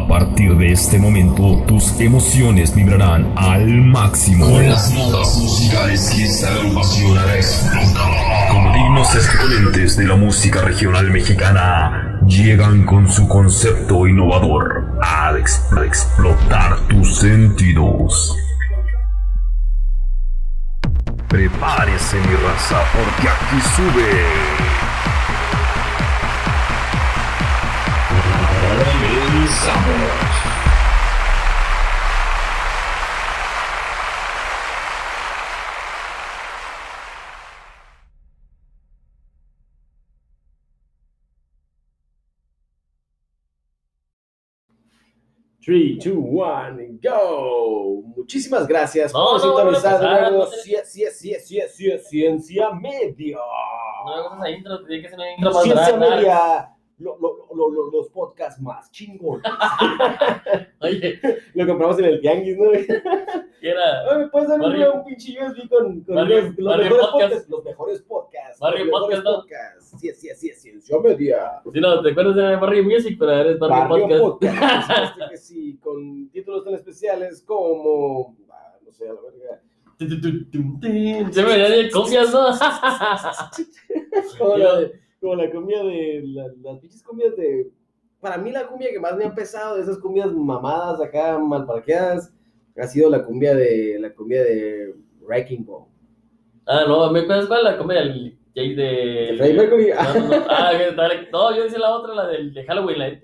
A partir de este momento, tus emociones vibrarán al máximo. Con las notas musicales que esta agrupación hará explotar. Como dignos exponentes de la música regional mexicana, llegan con su concepto innovador a ex- a explotar tus sentidos. Prepárese mi raza, porque aquí sube. Comenzamos. Three, two, one, go. Muchísimas gracias por sintonizar de nuevo Ciencia Media. No me gustas la intro, tiene que ser una intro más Ciencia. Media, lo- lo- lo- lo- los podcasts más chingones. Oye, Lo compramos en el Tianguis, ¿no? ¿qué era? ¿me puedes dar un- Barrio- un pinche USB con, con Barrio- los, los mejores Podcast. podcasts? Los mejores podcasts. Barrio los mejores Podcast, ¿no? podcasts. Cie- Cie- Cie- Ciencia Media. Si no, ¿te acuerdas de Barrio Music? Pero eres Barrio, Barrio Podcast. Podcast. que sí, con títulos tan especiales como. ah, no sé, a la verga. Se me venían de copias, ¿no? Como la, cumbia de. la- las pinches cumbias de. Para mí, la cumbia que más me ha pesado de esas cumbias mamadas acá, mal parqueadas, ha sido la cumbia de. La cumbia de Wrecking Ball. Ah, no, ¿me acuerdas cuál? La comedia del Jake de... ¿De Freddie Mercury? No, no, no. Ah, no, yo decía la otra, la del de Halloween, la de...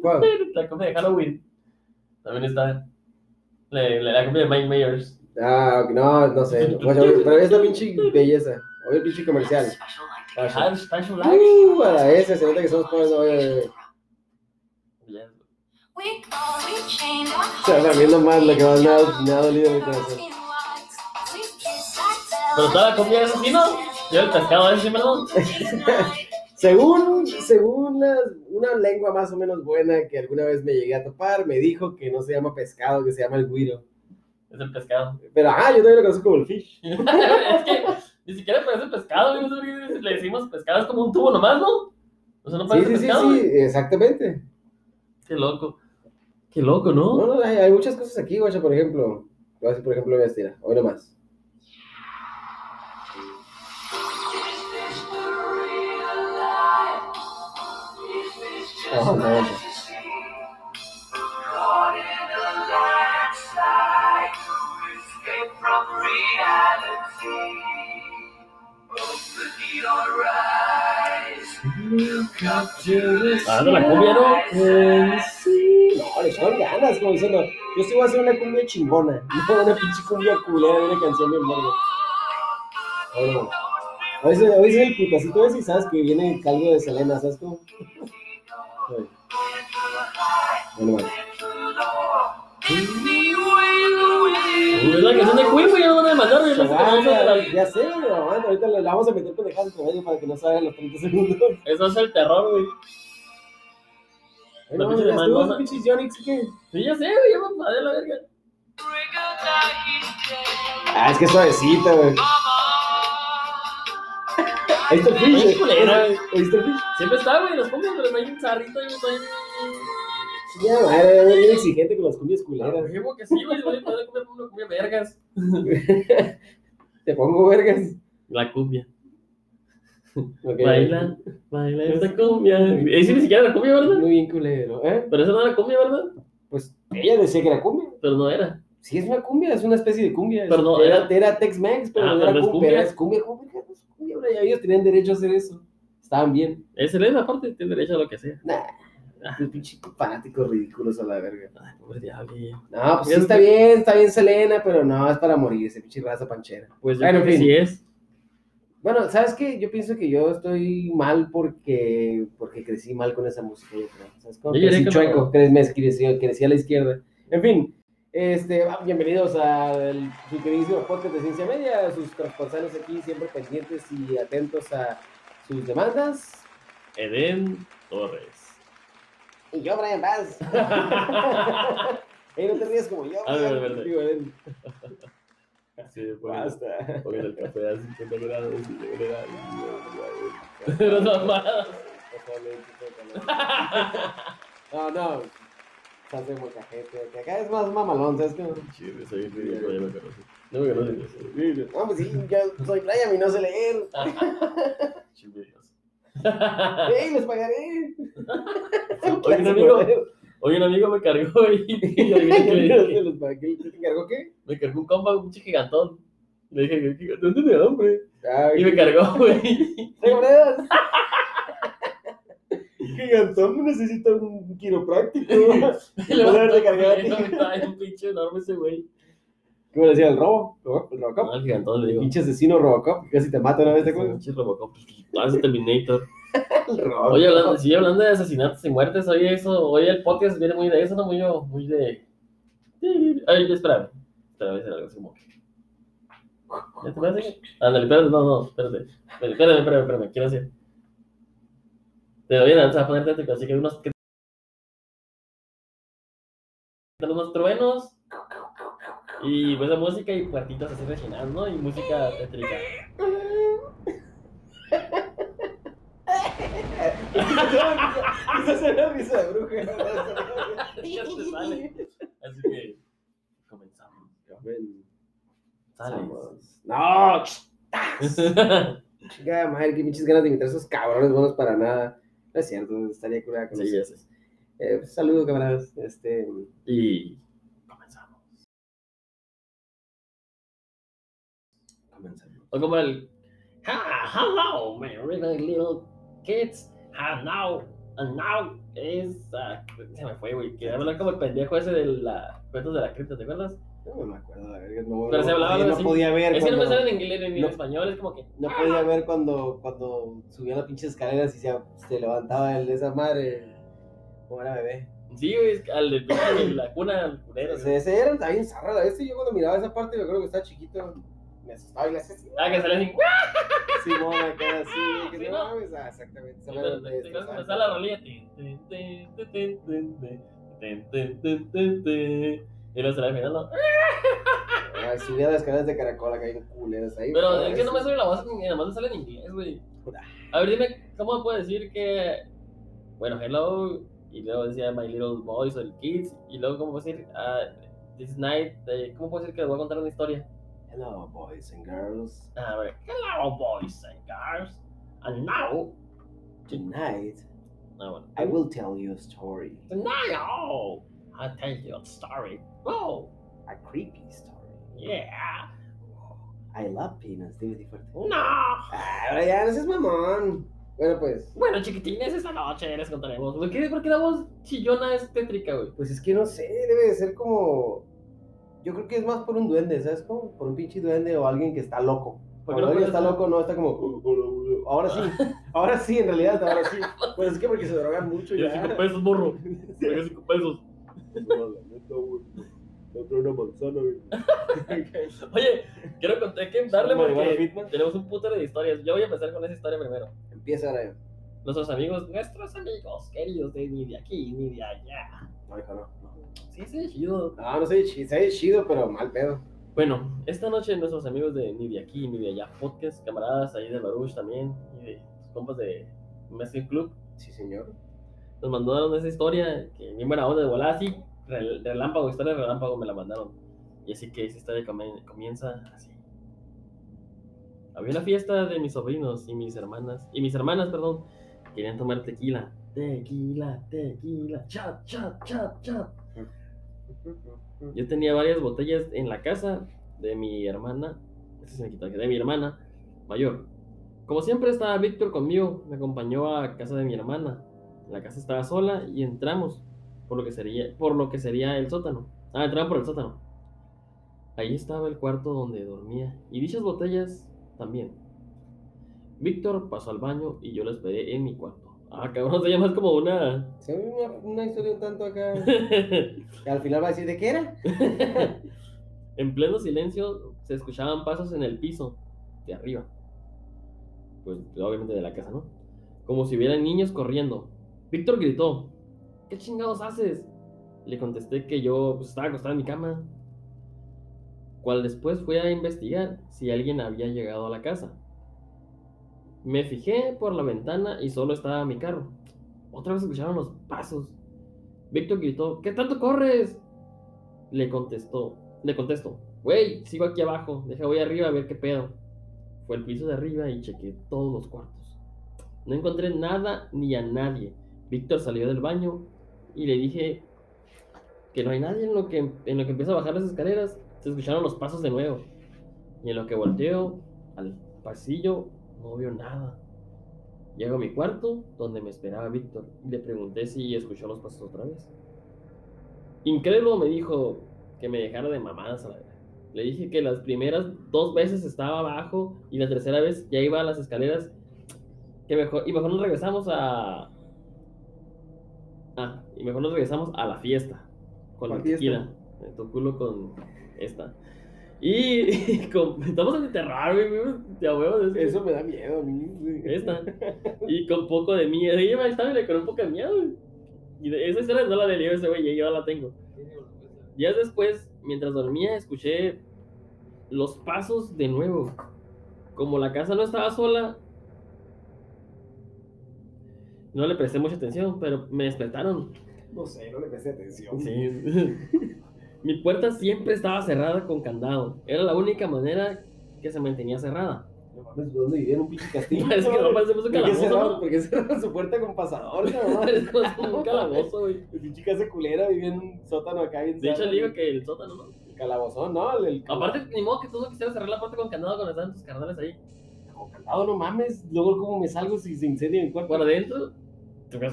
¿Cuál? La comedia de Halloween. También está. La, la, la comedia de Mike Myers. Ah, no, no sé. Pero es la pinche belleza. Oye, el pinche comercial. Ah, Special Life. Uh, a la S, se nota que somos pobres. oye, oye, oye. Ya. Se va viendo más lo que más me ha, me ha dolido mi corazón. Pero toda la comida es así, ¿no? Yo el pescado ese, perdón. Según, según la- una lengua más o menos buena que alguna vez me llegué a topar, me dijo que no se llama pescado, que se llama el guiro. Es el pescado. Pero, ah, yo también lo conozco como el fish. es que ni siquiera parece pescado, no le decimos pescado, es como un tubo nomás, ¿no? O sea, no Sí, parece sí, sí, pescado. sí, exactamente. Qué loco. Qué loco, ¿no? No, no, hay, hay muchas cosas aquí, guacha, por ejemplo. Voy a decir, por ejemplo, voy a estirar. Hoy nomás. Aguanta, aguanta. Ah, no, la cumbia, ¿no? Eh, sí, no, le echaron ganas, como diciendo, yo sí voy a hacer una cumbia chingona, no una pinche cumbia culera de una canción de verga. Bueno, hoy es, hoy es el putacito ese sabes que viene el caldo de Selena, ¿sabes cómo? Bueno, bueno. Es la canción de Queen, güey, ya no van a demandar, güey. No sé cómo vamos a Aguanta, la- ya sé, aguanta, ahorita le, le vamos a meter pendejadas por medio para que no salgan los 30 segundos. Eso es el terror, güey. Bueno, La pinche ya estuvo demanda. ese pinche Yonix, ¿qué? Sí, ya sé, güey, ya la verga. Ah, es que es suavecita, güey. Ahí está el fish, Es güey. culera, güey. Ahí está el fish. Siempre está, güey, los cumbias, pero no hay un zarrito y no hay... Ya, madre, bien exigente con las cumbias culeras. Digo que sí, güey, voy a poder comer una cumbia vergas. Te pongo vergas. La cumbia. Ok. Baila, baila esta cumbia. Ese ni siquiera era cumbia, ¿verdad? Muy bien culero, ¿eh? Pero eso no era cumbia, ¿verdad? Pues ella decía que era cumbia. Pero no era. Sí, es una cumbia, es una especie de cumbia. Pero no, era, era- era Tex-Mex, pero Ah, no pero era es cumbia. cumbia. Es cumbia, ¿cómo verga no es cumbia? Ahora ya ellos tenían derecho a hacer eso. Estaban bien. Ese es la parte, tiene derecho a lo que sea. Nah, qué pinche fanáticos ridículos a la verga. Ay, pobre diablo. No, pues sí está bien, está bien Selena, pero no, es para morir, ese pinche raza panchera. Pues yo Bueno, creo en que fin. sí es. Bueno, ¿sabes qué? Yo pienso que yo estoy mal porque, porque crecí mal con esa música, yo creo. ¿Sabes cómo? Yo Crecí con- chueco, crecí, me crecí, crecí a la izquierda. En fin, este, bienvenidos a el- su queridísimo podcast de Ciencia Media, sus corresponsales aquí siempre pendientes y atentos a sus demandas. Eden Torres. Y yo, Brian Vaz. Ey, no te rías como yo. Ah, Brian. verdad. Eden. Sí, Basta. pongan el café a 50 grados y de verdad. Pero no más. No, no. Salsa de molcajete. Que acá es más mamalón, ¿sabes qué? Sí, soy ridículo, ya me conocí. No me conoces. No, pues sí, yo soy playa, mi no sé leer. Chimbeos. ¡Ey, les pagaré! Oye, un amigo, oye, un amigo me cargó y, y adivina qué le dije. ¿Les pagaré? ¿Qué te encargó qué? Me cargó un compa, un pinche gigantón. Le dije, ¿qué gigantón tiene hambre? Y me cargó, güey. ¿Te monedas? Gigantón necesita un quiropráctico. Le mandó recargar. Estaba un pinche enorme ese güey. ¿Cómo le decía? ¿El robo? ¿El Robocop? Ah, el gigantón le digo. Pinche asesino Robocop, que casi te mata una vez, ¿te acuerdas? Pinche Robocop. Ah, ese Terminator. El Robocop. Oye, hablando, sí, hablando de asesinatos y muertes, oye, eso, oye, el podcast viene muy de eso, no muy, muy de. Ay, espérame. Espérame, voy a hacer algo así como. ¿Ya te parece? Ándale, espérate, no, no, espérate. Espérate, espérame, espérame, espérame, quiero decir. Te doy a a ponerte así que unos. unos truenos. Y pues de música y puertitas así regionales, ¿no? Y música tétrica. Esa es una risa de bruja. Ya te sale. Así que. Comenzamos. Sale. No, chica madre, qué pinches ganas de invitar a esos cabrones buenos para nada. No es cierto, estaría curada con Sí, sé. Eh, pues, saludos, camaradas. Este, Y O como el "Ah, Hello, my really little kids. And now, and now is. ah, se me fue, güey. Que hablar como el pendejo ese de la cuentos de la cripta, ¿te acuerdas? No me acuerdo, la verga, no, Pero se hablaba no así. podía ver Es que no me cuando, sale en inglés ni en no. español, es como que. no podía ver cuando, cuando subía las pinches escaleras y se, se levantaba el de esa madre. Como era bebé. Sí, güey, es al de la cuna, al culero. Ese, ese era también zarra. vez yo cuando miraba esa parte, me acuerdo que estaba chiquito me asustaba y le hacía así. Ah, que sale así. Sí, no, me queda así. Que no, no. Exactamente. Te, la rolilla. Y luego sale al final, ¿no? Ay, subía las canales de caracol acá bien culeras ahí. Pero es que no me sale la voz, nada más me sale en inglés, güey. A ver, dime, ¿cómo puedo decir que. Bueno, hello. Y luego decía My Little Boys o el Kids. Y luego, ¿cómo puedo decir? Uh, this night. ¿Cómo puedo decir que les voy a contar una historia? Hello, boys and girls. Ver, hello, boys and girls, and now. Tonight, bueno. I will tell you a story. Tonight, oh, I'll tell you a story. Oh, A creepy story. yeah. I love peanuts. Dime fuerte. No. Ah, ahora ya, no seas mamón. Bueno, pues. Bueno, chiquitines, esta noche les contaremos. ¿Por qué, por qué la voz chillona es tétrica, güey? Pues es que no sé, debe de ser como. Yo creo que es más por un duende, ¿sabes? Como por un pinche duende o alguien que está loco. ¿Por qué Cuando no está loco, no está como. "Uh, uh, uh". Ahora sí, ahora sí, en realidad, ahora sí. Pues es que porque se drogan mucho Yo ya. cinco pesos, morro. Yo cinco pesos. Una manzana, güey. Oye, quiero contar, que darle porque tenemos un putero de historias. Yo voy a empezar con esa historia primero. Empieza ahora. Nuestros amigos, nuestros amigos queridos de ni de aquí ni de allá. No, no. Sí, sí, chido. No, no se ve chido, pero mal pedo. Bueno, esta noche nuestros amigos de ni de aquí ni de allá podcast, camaradas ahí de Baruch también y de sus compas de Messi Club, Sí, señor. nos mandaron esa historia que bien buena onda de volada así, rel- relámpago, historia de relámpago me la mandaron. Y así que esa historia comienza así. Había una fiesta de mis sobrinos y mis hermanas, y mis hermanas, perdón, querían tomar tequila. Tequila, tequila, chat, chat, chat, chat. Yo tenía varias botellas en la casa de mi hermana, de mi hermana mayor. Como siempre estaba Víctor conmigo, me acompañó a casa de mi hermana. La casa estaba sola y entramos por lo que sería, por lo que sería el sótano. Ah, entramos por el sótano. Ahí estaba el cuarto donde dormía y dichas botellas también. Víctor pasó al baño y yo lo esperé en mi cuarto. Ah, cabrón, se llama como una... Se ve una, una historia un tanto acá. que al final va a decir, ¿de qué era? En pleno silencio se escuchaban pasos en el piso de arriba. Pues obviamente de la casa, ¿no? Como si hubieran niños corriendo. Víctor gritó, ¿qué chingados haces? Le contesté que yo pues, estaba acostado en mi cama. Cual después fui a investigar si alguien había llegado a la casa. Me fijé por la ventana y solo estaba mi carro. Otra vez escucharon los pasos. Víctor gritó, ¿qué tanto corres? Le contestó, le contesto, güey, sigo aquí abajo, deja voy arriba a ver qué pedo. Fue al piso de arriba y chequé todos los cuartos. No encontré nada ni a nadie. Víctor salió del baño y le dije que no hay nadie en lo que, en lo que empieza a bajar las escaleras. Se escucharon los pasos de nuevo. Y en lo que volteo al pasillo no veo nada. Llego a mi cuarto, donde me esperaba Víctor, y le pregunté si escuchó los pasos otra vez. Incrédulo me dijo que me dejara de mamadas a la. Le dije que las primeras dos veces estaba abajo y la tercera vez ya iba a las escaleras. Que mejor, y mejor nos regresamos a. Ah, y mejor nos regresamos a la fiesta. Con la tu culo con esta. Y, estamos en el terror, güey. güey, De a huevo, es que- Eso me da miedo a mí. esta. Y con poco de miedo. Y estaba con un poco de miedo. güey. Y de- esa historia no la de ese güey, y yo la tengo. Días después, mientras dormía, escuché los pasos de nuevo. Como la casa no estaba sola, no le presté mucha atención, pero me despertaron. No sé, no le presté atención. Sí. Mi puerta siempre estaba cerrada con candado. Era la única manera que se mantenía cerrada. No mames, ¿dónde vivía en un pinche castillo? Es que no parecemos un ¿Por qué calabozo. ¿Por qué cerraron su puerta con pasador? Como un calabozo, güey. El pinche casa culera vivía en un sótano acá bien De hecho, le digo que el sótano, ¿no? El calabozón, ¿no? El, el Aparte, ni modo que tú no quisieras cerrar la puerta con candado cuando estaban tus carnales ahí. Con candado, no mames. Luego, ¿cómo me salgo si se incendia mi cuarto? Por adentro,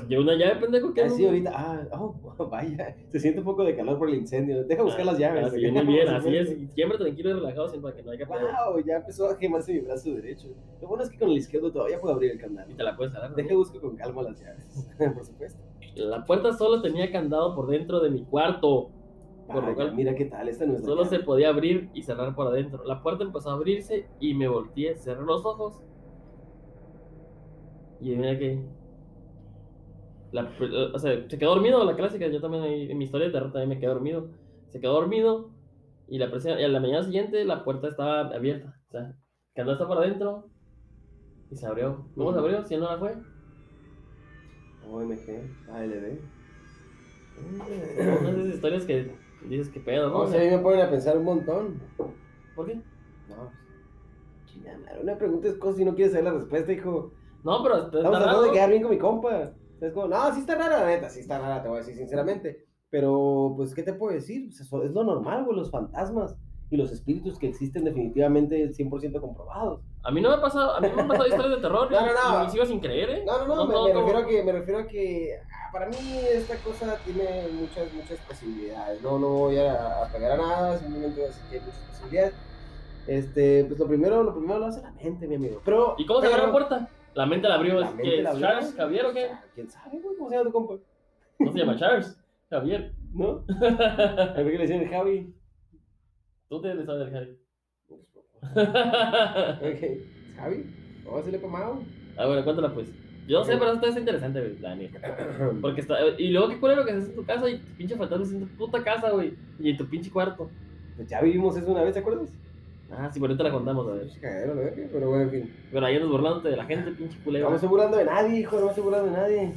lleva una llave, pendejo, que Así ahorita, ah, oh, vaya, se siente un poco de calor por el incendio. Deja buscar las llaves. Así es, muy bien, así es. Siempre tranquilo y relajado, siempre para que no haya. Wow, ya empezó a quemarse mi brazo derecho. Lo bueno es que con el izquierdo todavía puedo abrir el candado. Y te la puedes. ¿no? Deja busco con calma las llaves, por supuesto. La puerta solo tenía candado por dentro de mi cuarto. Por lo cual- mira qué tal, esta no Solo llave. se podía abrir y cerrar por adentro. La puerta empezó a abrirse y me volteé, cerré los ojos. Y mira que. La, o sea, se quedó dormido, la clásica. Yo también, ahí, en mi historia de terror también me quedé dormido. Se quedó dormido y la presión, y a la mañana siguiente la puerta estaba abierta. O sea, el candado está por adentro y se abrió. ¿Cómo se abrió? Si él no la fue. OMG, ALD. Una de esas historias que dices que pedo, ¿no? O sea, a mí me ponen a pensar un montón. ¿Por qué? No, chingada madre, una pregunta es cosa y no quieres saber la respuesta, hijo. No, pero Estamos raro. de quedar bien con mi compa. Es como, no, sí está rara, la neta, sí está rara, te voy a decir sinceramente. Pero, pues, ¿qué te puedo decir? Pues, eso es lo normal, güey, los fantasmas y los espíritus que existen definitivamente 100% comprobados. A mí no me ha pasado, a mí me han pasado historias de terror No, no, no. y sigo sin creer, ¿eh? No, no, no, me, no, me refiero a que, me refiero a que ah, para mí esta cosa tiene muchas, muchas posibilidades. No, no voy a, a pegar a nada, simplemente voy a decir que hay muchas posibilidades. Este, pues lo primero, lo primero lo hace la mente, mi amigo. Pero, ¿Y cómo se abrió la puerta? La mente la abrió. La ¿es mente que la es abrió. Charles Javier o qué? ¿Quién sabe, güey? ¿Cómo se llama tu compa? No se llama Charles. Javier. ¿No? A ver qué le decían el Javi. Tú tienes saber del Javi. Ok. ¿Es Javi? Vamos a hacerle pa' Mau. ah, bueno, cuéntala pues. Yo no sé, pero esto es interesante, güey, la neta. Porque está. Y luego, qué culero que haces en tu casa y tu pinche fantasma es en tu puta casa, güey. Y en tu pinche cuarto. Pues ya vivimos eso una vez, ¿te acuerdas? Ah, sí, por ahorita la contamos, a ver. Cagadero, la verga, pero bueno, en fin. Pero ahí nos burlándote de la gente, pinche No culero. me estoy burlando de nadie, hijo, no me estoy burlando de nadie.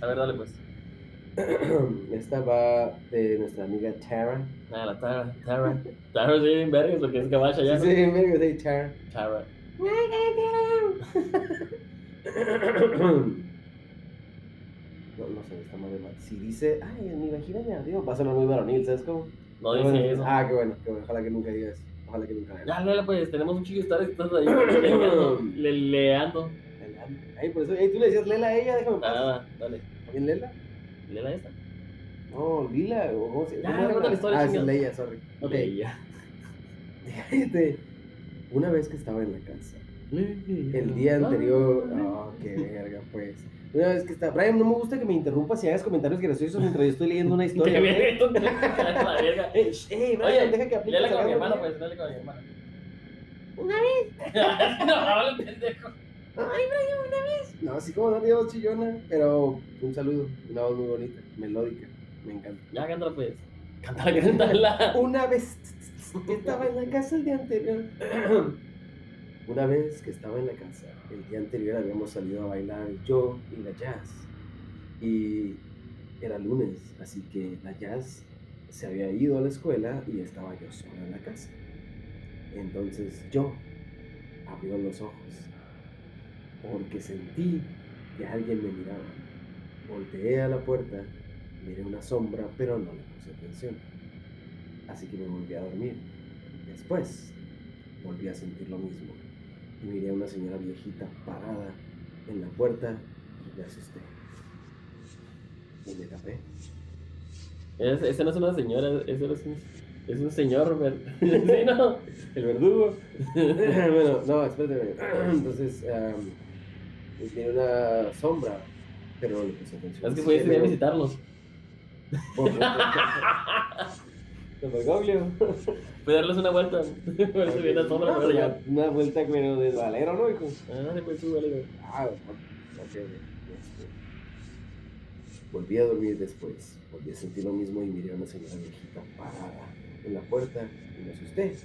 A ver, dale pues. Esta va de nuestra amiga Tara. Nada, la Tara, Tara. Tara sí, bien vergas porque es cabacha ya. Sí, ¿no? sí, medio de Tara. Tara. No, no sé, está mal de mal. Si dice, ay, mi vagina me ardió, va a sonar muy varonil, ¿sabes cómo? No Bueno, dice eso. Ah, qué bueno, qué bueno. Ojalá que nunca diga eso. Ojalá que nunca diga Ya, Lela, pues tenemos un chico que estás ahí leando, le, leando. Ay, por eso, tú le decías Lela a ella, déjame pasar. Nada, dale. ¿También Lela? Lela esta. No, Lila, o cómo se Ya, ¿cómo era? cuenta la historia, Ah, sí, chingado. Leia, sorry. Ok, Leia. Una vez que estaba en la casa, el día anterior, oh, qué verga, pues. Una vez que estaba, Brian, no me gusta que me interrumpas y hagas comentarios graciosos mientras yo estoy leyendo una historia. te. Eh, eh, Brian, Oye, deja que aplique. Léela con mi hermano, pues, dale con mi hermano. Una vez. no, habla pendejo. Ay, Brian, una vez. No, así como no tiene voz chillona, pero un saludo, una voz muy bonita, melódica, me encanta. Ya, cántala, pues. Cántala, cántala. Una vez estaba en la casa el día anterior. Una vez que estaba en la casa, el día anterior habíamos salido a bailar yo y la jazz. Y Era lunes, así que la Jazz se había ido a la escuela y estaba yo sola en la casa. Entonces yo abrí los ojos porque sentí que alguien me miraba. Volteé a la puerta, miré una sombra, pero no le puse atención. Así que me volví a dormir. Después volví a sentir lo mismo y miré a una señora viejita parada en la puerta y me asusté. Y me tapé. Es- Ese no es una señora, ese es un, es un señor, sí, no, el verdugo. bueno, no, espérate. Entonces, um, miré una sombra, pero no le puse atención. Es que fue ese día a visitarlos. De Bergoglio. Fue a darles una vuelta. Por eso sombra, pero ya. Una vuelta pero de valero, ¿no, hijo? Ah, después tú, vale, güey. Ah, ok. Este, Volví a dormir después. Volví a sentir lo mismo y miré a una señora viejita parada en la puerta y me asusté.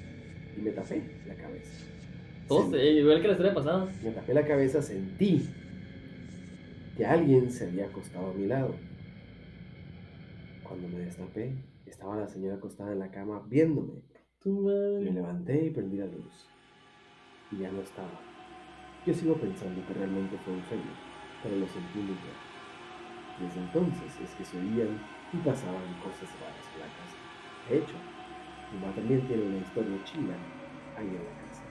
Y me tapé la cabeza. Todos, Sen- eh, igual que la historia pasada. Me tapé la cabeza, sentí que alguien se había acostado a mi lado. Cuando me destapé, estaba la señora acostada en la cama viéndome. Tu Me levanté y prendí la luz. Y ya no estaba. Yo sigo pensando que realmente fue un sueño, pero lo sentí muy bien. Desde entonces es que se oían y pasaban cosas raras en la casa. De hecho, mi mamá también tiene una historia china ahí en la casa.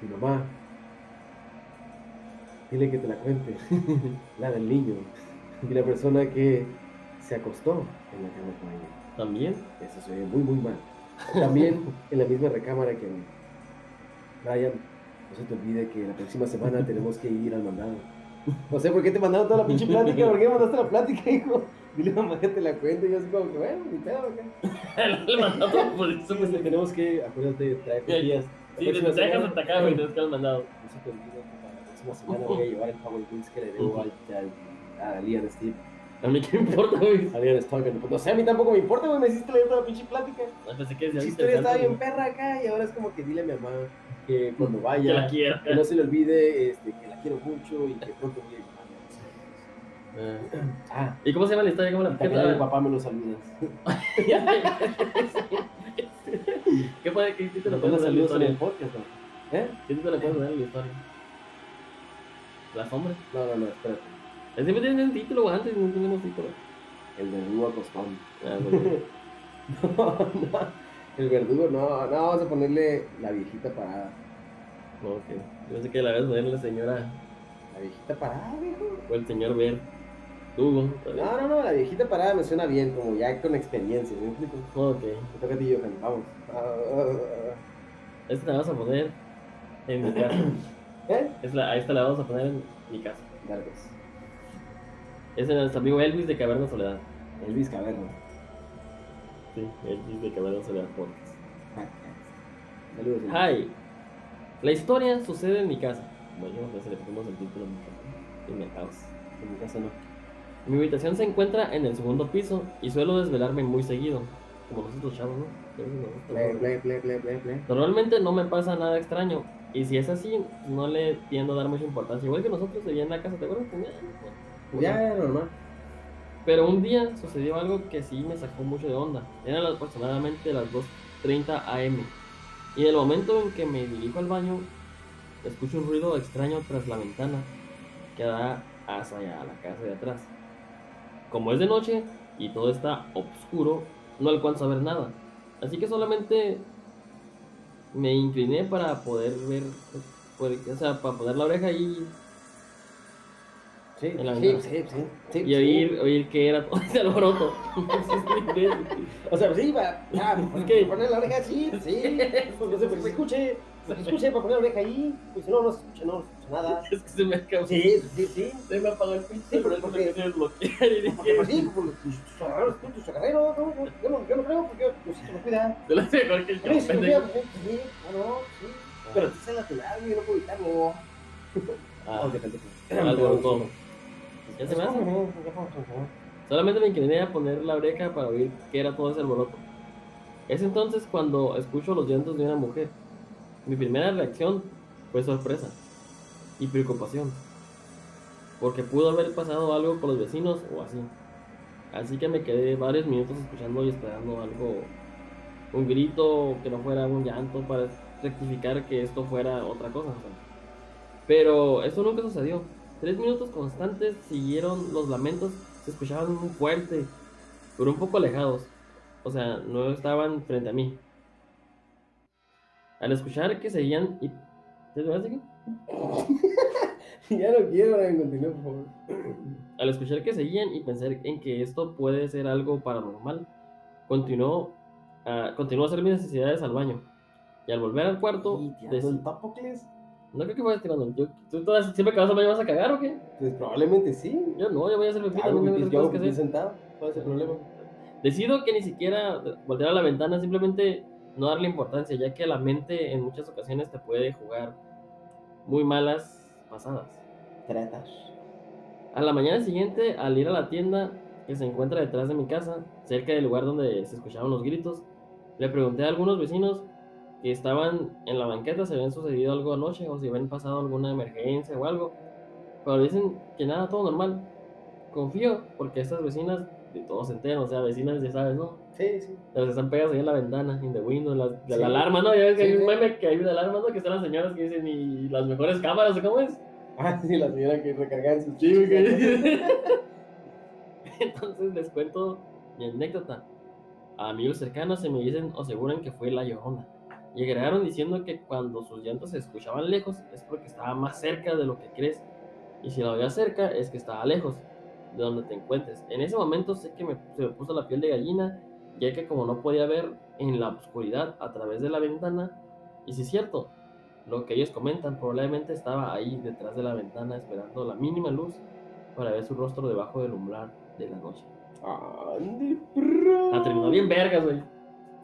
Mi mamá, dile que te la cuente, la del niño y la persona que se acostó en la cama con ella. También. Eso se oye muy, muy mal. También en la misma recámara que Brian, no se te olvide que la próxima semana tenemos que ir al mandado. No sé por qué te mandaron toda la pinche plática, ¿por qué mandaste la plática, hijo? Dile a mamá que te la cuente y yo así como que, bueno, ni pedo, acá. Le mandó todo por eso, Pues tenemos que, acuérdate, traer copias. Sí, desde Texas hasta acá, güey, tienes que haber mandado. No se te olvide que para la próxima semana voy a llevar el Power Wings que le debo al, al, a Lian Steve. A mí qué importa, güey. A Lian Steve. Pues no sé, a mí tampoco me importa, güey, me hiciste leer toda la pinche plática. Ah, Pensé que La decía historia estaba bien perra acá y ahora es como que dile a mi mamá que cuando güey. Que vaya, la quiero. que no se le olvide este, que la quiero mucho y que pronto voy a llegar. Ah. Ah, ¿Y cómo se llama la historia? ¿Cómo la qué, también mi papá me lo saludas. ¿Qué puede que título Nos puedes en la saludos en el historia? podcast, ¿no? ¿Eh? ¿Qué título puedes poner en la historia? La sombra. No, no, no, espérate. Siempre tienen un título, güey, antes no teníamos título. El verdugo acostón. Ah. No, no. El verdugo, no, no, vamos a ponerle la viejita parada. Ok. Yo pensé que la vez poner la señora La viejita parada, viejo. o el señor Ver. Hugo. No, no, no, la viejita parada me suena bien, como ya con experiencia, ¿me explico? Ok. Te toca a ti, Johan, vamos. Esta la vamos a poner en mi casa. ¿Eh? Es la, a esta la vamos a poner en mi casa. Dale, pues. Es de nuestro amigo Elvis de Caverna Soledad. Elvis Caverna. Sí, Elvis de Caverna Soledad Podcast. Saludos. Hi. La historia sucede en mi casa. Bueno, se le pusimos el título en mi casa. En mi house. En mi casa no. Mi habitación se encuentra en el segundo piso y suelo desvelarme muy seguido. Como nosotros chavos, ¿no? Play, play, play. Normalmente no me pasa nada extraño. Y si es así, no le tiendo a dar mucha importancia. Igual que nosotros allá en la casa, ¿te acuerdas? Ya, normal. Pero un día sucedió algo que sí me sacó mucho de onda. Eran aproximadamente las 2.30 am. Y en el momento en que me dirijo al baño, escucho un ruido extraño tras la ventana que da hacia la casa de atrás. Como es de noche y todo está oscuro, no alcanzo a ver nada. Así que solamente me incliné para poder ver, pues, o sea, para poner la oreja ahí Sí, En la sí, sí, sí, sí, y sí. oír, oír que era todo ese alboroto. O sea, sí, va. Ya, Es que- poner la oreja así, sí. Pues no sé, pues se escuche. pues se escuche para poner la oreja ahí. Pues si no, no escucha, no escucha nada. es que se me acabó. Sí, sí, sí. Se me apagó el pinche, Sí, pero es porque- se desbloquear y pues sí, los tus agarreros, tus agarreros, no, no, yo no, yo no creo, porque pues sí se me cuida. se lo hace mejor que el pendejo. cuida, porque sí, no, sí. Pero tú se la tuya, yo no puedo evitarlo. Ah, Oh, qué pendejo. ¿Ya se me hace? hace? Solamente me incliné a poner la oreja para oír qué era todo ese alboroto. Es entonces cuando escucho los llantos de una mujer. Mi primera reacción fue sorpresa y preocupación. Porque pudo haber pasado algo con los vecinos o así. Así que me quedé varios minutos escuchando y esperando algo, un grito, que no fuera un llanto para rectificar que esto fuera otra cosa. Pero esto nunca sucedió. Tres minutos constantes siguieron los lamentos, se escuchaban muy fuerte, pero un poco alejados. O sea, no estaban frente a mí. Al escuchar que seguían y... ¿Te vas aquí? ya no quiero, continúa, por favor. Al escuchar que seguían y pensar en que esto puede ser algo paranormal, continuó a, continuó a hacer mis necesidades al baño. Y al volver al cuarto, ¿Y tirando dec- el Tapocles? No creo que vayas tirando. Yo, ¿Tú todas- siempre que vas al baño vas a cagar o qué? Pues probablemente sí. Yo no, yo voy a hacer pipí, también pipí, yo hago pipí sentado. ¿Cuál es el problema? Decido que ni siquiera voltear a la ventana, simplemente no darle importancia, ya que la mente en muchas ocasiones te puede jugar muy malas pasadas. Tratas. A la mañana siguiente, al ir a la tienda que se encuentra detrás de mi casa, cerca del lugar donde se escuchaban los gritos, le pregunté a algunos vecinos que estaban en la banqueta si habían sucedido algo anoche o si habían pasado alguna emergencia o algo. Pero dicen que nada, todo normal. Confío porque estas vecinas de todos se enteran, o sea, vecinas ya sabes, ¿no? Sí, sí. Las están pegadas ahí en la ventana, in the window, de Sí. la alarma, ¿no? Ya ves que Sí, hay un meme que hay una alarma, ¿no? Que están las señoras que dicen, y las mejores cámaras, ¿o ¿cómo es? Ah, sí, la señora que recargaba sus güey. Entonces les cuento mi anécdota. A amigos cercanos se me dicen o aseguran que fue la llorona. Y agregaron diciendo que cuando sus llantos se escuchaban lejos es porque estaba más cerca de lo que crees. Y si la oías cerca es que estaba lejos de donde te encuentres. En ese momento sé que me, se me puso la piel de gallina, ya que como no podía ver en la oscuridad a través de la ventana, y si es cierto, lo que ellos comentan probablemente estaba ahí detrás de la ventana esperando la mínima luz para ver su rostro debajo del umbral de la noche. Perro. La terminó bien vergas, güey.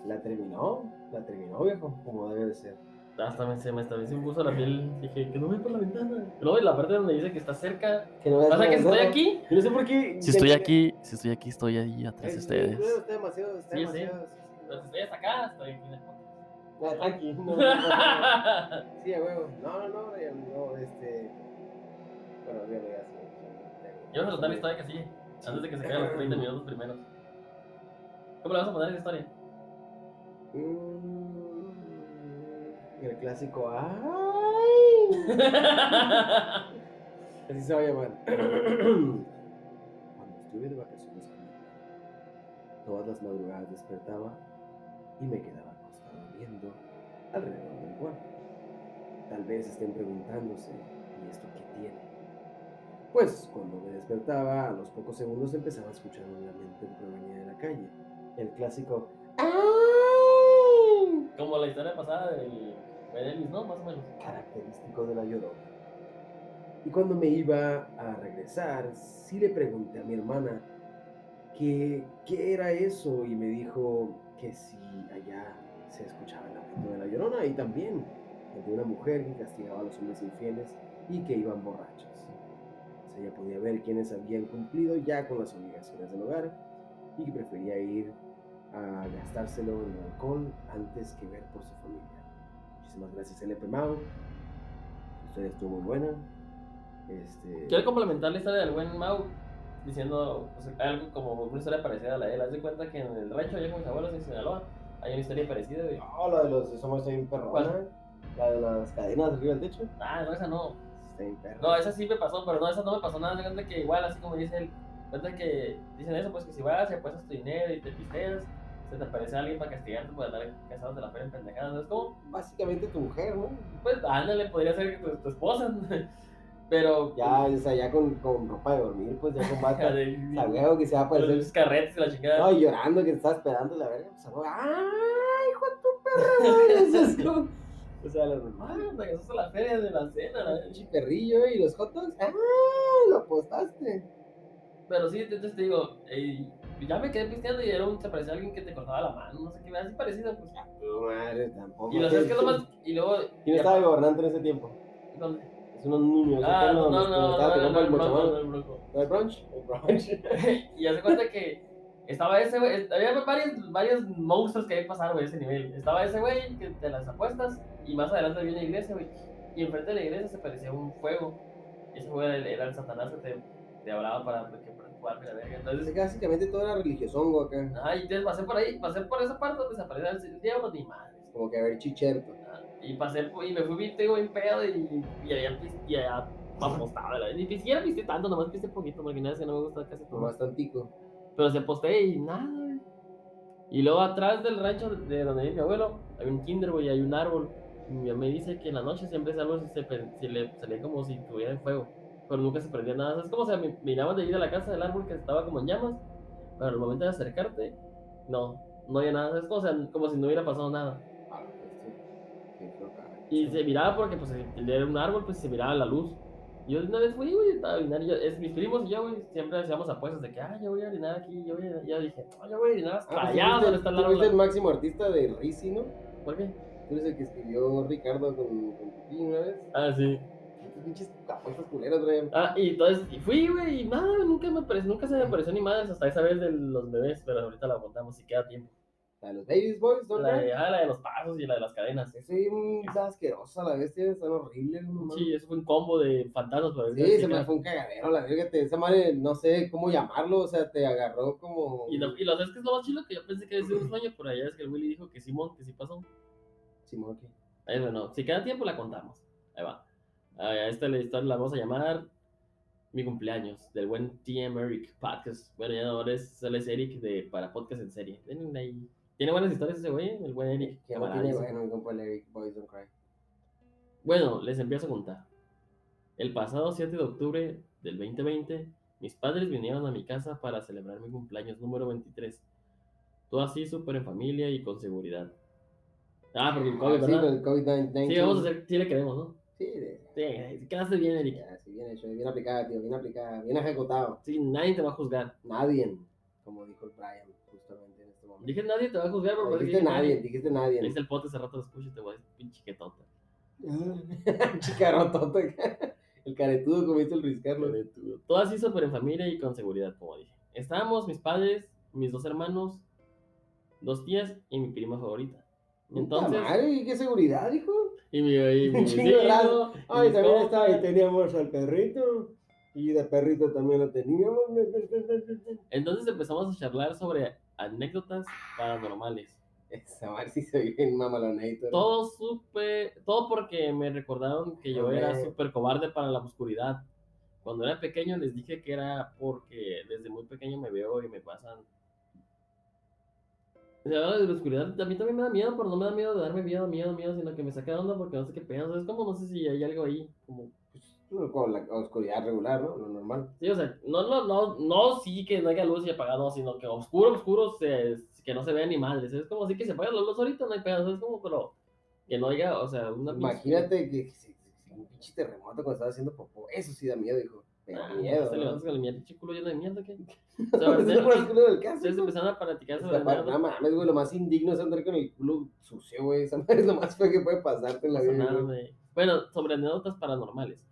La terminó, la terminó, viejo, como debe de ser. Hasta me, se me, hasta me se me puso la piel. Dije, que no ve por la ventana. Luego en la parte donde dice que está cerca. Que no sea, que si estoy aquí. Yo no sé por qué. Si estoy aquí, si estoy aquí, estoy ahí atrás de ustedes. Está demasiado, está Sí, sí. demasiado. sí, Pero si estoy hasta acá, estoy aquí podcast. Ah, tranqui, no, no, no, no. Sí, a huevo. No, no, no, no, este. Bueno, no, ya sí. Yo voy a contar la historia que sigue, antes de que se caigan los 30 minutos primeros. ¿Cómo le vas a poner esa historia? Mm, El clásico. ¡Ay! Así se va a llamar. Cuando estuve de vacaciones con todas las madrugadas despertaba y me quedaba acostado viendo alrededor del cuarto. Tal vez estén preguntándose, ¿y esto qué tiene? Pues cuando me despertaba, a los pocos segundos empezaba a escuchar un lamento que provenía de la calle. El clásico. Como la historia pasada del Benelis, ¿no? Más o menos. característico de la llorona. Y cuando me iba a regresar, sí le pregunté a mi hermana que qué era eso y me dijo que si allá se escuchaba el lamento de la llorona y también el de una mujer que castigaba a los hombres infieles y que iban borrachos. Pues ella podía ver quienes habían cumplido ya con las obligaciones del hogar y que prefería ir a gastárselo en alcohol antes que ver por su familia. Muchísimas gracias, LP Mau. Historia estuvo muy buena. Este, Quiero complementar la historia del buen Mau diciendo o sea, algo como una historia parecida a la de él. Haz de cuenta que en el rancho allá con mis abuelos en Sinaloa hay una historia parecida, güey. No, la de los Somos bien perrona. ¿Cuál? La de las cadenas arriba del techo. Ah, no, esa no. No, esa sí me pasó, pero no, esa no me pasó nada. Cuenta que igual, así como dice él, cuenta que dicen eso, pues que si vas y apuestas tu dinero y te pisteas, se te aparece alguien para castigarte por andar casados de la feria en pendejadas. ¿Sabes cómo? Básicamente tu mujer, ¿no? Pues ándale, podría ser tu, tu esposa. Pero. Ya, o sea, ya con, con ropa de dormir, pues ya con bata. huevo que se va a aparecer. los carretes y la chingada. No, llorando que te estaba esperando la verga. Pues, ¡ay, hijo de tu perra! es como- O sea, la Ah, te casaste a la feria de la cena, la pinche perrillo y los hot dogs. ¡Ah! Lo apostaste. Pero sí, entonces te digo, eh, ya me quedé pisteando y era un, se parecía a alguien que te cortaba la mano, no sé qué, así parecido, pues. Tu madre, tampoco. Y lo sabes que es lo más. Y luego. ¿Quién estaba de gobernante en ese tiempo? ¿Dónde? Es unos niños. Ah, no, no, no, estaba no, no, el no, no, no, bronco. ¿No el brunch? El brunch. Y hace cuenta que estaba ese güey, había varios, varios monstruos que había pasado, güey, ese nivel. Estaba ese güey que te las apuestas y más adelante había una iglesia, güey. Y enfrente de la iglesia se parecía un fuego. Y ese fuego era, el- era el Satanás que te, te hablaba para que preocuparme la verga. Entonces, básicamente todo era religiosongo acá. ay, entonces pasé por ahí, pasé por esa parte donde desapareció el diablo, ni madres. Como que a ver chicherto. Y pasé y me fui bien, tengo bien pedo y, y allá, y allá apostaba. la- Ni siquiera piste tanto, nomás piste poquito, porque nada, no me gusta casi tomar. Nomás tantico. Pero se posté y nada, güey. Y luego atrás del rancho de donde vive mi abuelo, hay un kinder, güey, hay un árbol. Y mi mamá me dice que en la noche siempre ese árbol se, pre- se le salía como si tuviera en fuego. Pero nunca se prendía nada. Es como si me miraban de ir a la casa del árbol que estaba como en llamas. Pero al momento de acercarte, no, no había nada. Es como, si- como si no hubiera pasado nada. Ah, pues sí. Y se miraba porque pues el era un árbol, pues se miraba la luz. Yo de una vez fui, güey, estaba yo, es, mis primos y yo, güey, siempre hacíamos apuestas de que, ah, yo voy a orinar aquí, yo voy a... Yo dije, ah, yo voy a orinar hasta Ah, pues, allá donde está el fuiste el árbol. máximo artista de Rizzi, ¿no? ¿Por qué? Tú eres el que escribió Ricardo con, con Pipí una vez. Ah, sí. Pinches apuestas culeras, Brian. Ah, y entonces y fui, güey, y nada, güey, nunca me apareció, nunca se me apareció ni madres hasta esa vez de los bebés, pero ahorita la contamos si queda tiempo. La de los Babies Boys, ¿no? La de, ah, la de los pasos y la de las cadenas. Es un asquerosa la bestia, están horribles. no. Sí, eso fue un combo de fantasmas, pero Sí, se me fue un cagadero, la verga, te, esa madre, no sé cómo llamarlo, o sea, te agarró como... Y, lo, y lo es que es lo más chido que yo pensé que había sido un sueño, pero allá es que el Willy dijo que Simón, que sí pasó. Simón, ¿qué? Ahí, bueno, si queda tiempo la contamos. Ahí va. A esta la historia la vamos a llamar Mi cumpleaños, del buen TM Eric Podcast. Bueno, ya ahora es, solo es Eric de, para podcast en serie. Ahí. Tiene buenas historias ese güey, el buen Eric. No camarada, tiene bueno, mi compa el Eric, Boys Don't Cry. Bueno, les empiezo a contar. El pasado 7 de octubre del 2020, mis padres vinieron a mi casa para celebrar mi cumpleaños número 23. Todo así súper en familia y con seguridad. Ah, porque el COVID, Ah, sí, ¿verdad? con el COVID-19. Sí, vamos a hacer, sí le queremos, ¿no? Sí, de- Sí, quedaste bien, Eric. sí, bien hecho, bien aplicada, tío, bien aplicada, bien ejecutado. Sí, nadie te va a juzgar. Nadie, como dijo el Brian, justamente en este momento. Dije nadie te va a juzgar, pero No, dijiste nadie, dijiste nadie. Dice el pote hace rato lo escucho y te voy a decir, pinche jetota. Chica rotota. El caretudo, como dice el Rizcarlo. Todo así súper en familia y con seguridad, como dije. Estábamos mis padres, mis dos hermanos, dos tías y mi prima favorita. Entonces. Madre, ¿y qué seguridad, hijo? y mi, y mi vecino, y Ay, mis también estaba y teníamos al perrito. Y de perrito también lo teníamos. Entonces empezamos a charlar sobre anécdotas paranormales. Esa madre sí soy bien mamalonator. Todo supe, todo porque me recordaron que yo era súper cobarde para la oscuridad. Cuando era pequeño les dije que era porque desde muy pequeño me veo y me pasan. Sea, de la oscuridad a mí también me da miedo, pero no me da miedo de darme miedo, miedo, miedo, sino que me saca de onda porque no sé qué pedo. Es como no sé si hay algo ahí, como Con la oscuridad regular, ¿no? Lo normal. Sí, o sea, no, no, no, no sí que no haya luz y apagado, sino que oscuro, oscuro, se- que no se vea ni madres. Es como si que se apagan las luces ahorita, no hay pedo, es como, pero que no haya, o sea, una pinche- Imagínate que, que se- se- un pinche terremoto cuando estaba haciendo popó. Eso sí da miedo, hijo. Da Ah, miedo. Se levantas con el mierda, chico, lleno de mierda, ¿qué? O sea, más culo del caso. ustedes hijo. empezaron a platicar sobre que no mames, güey, lo más indigno es andar con el culo sucio, güey. Esa madre es lo más feo que puede pasarte en la vida. Bueno, sobre anécdotas paranormales.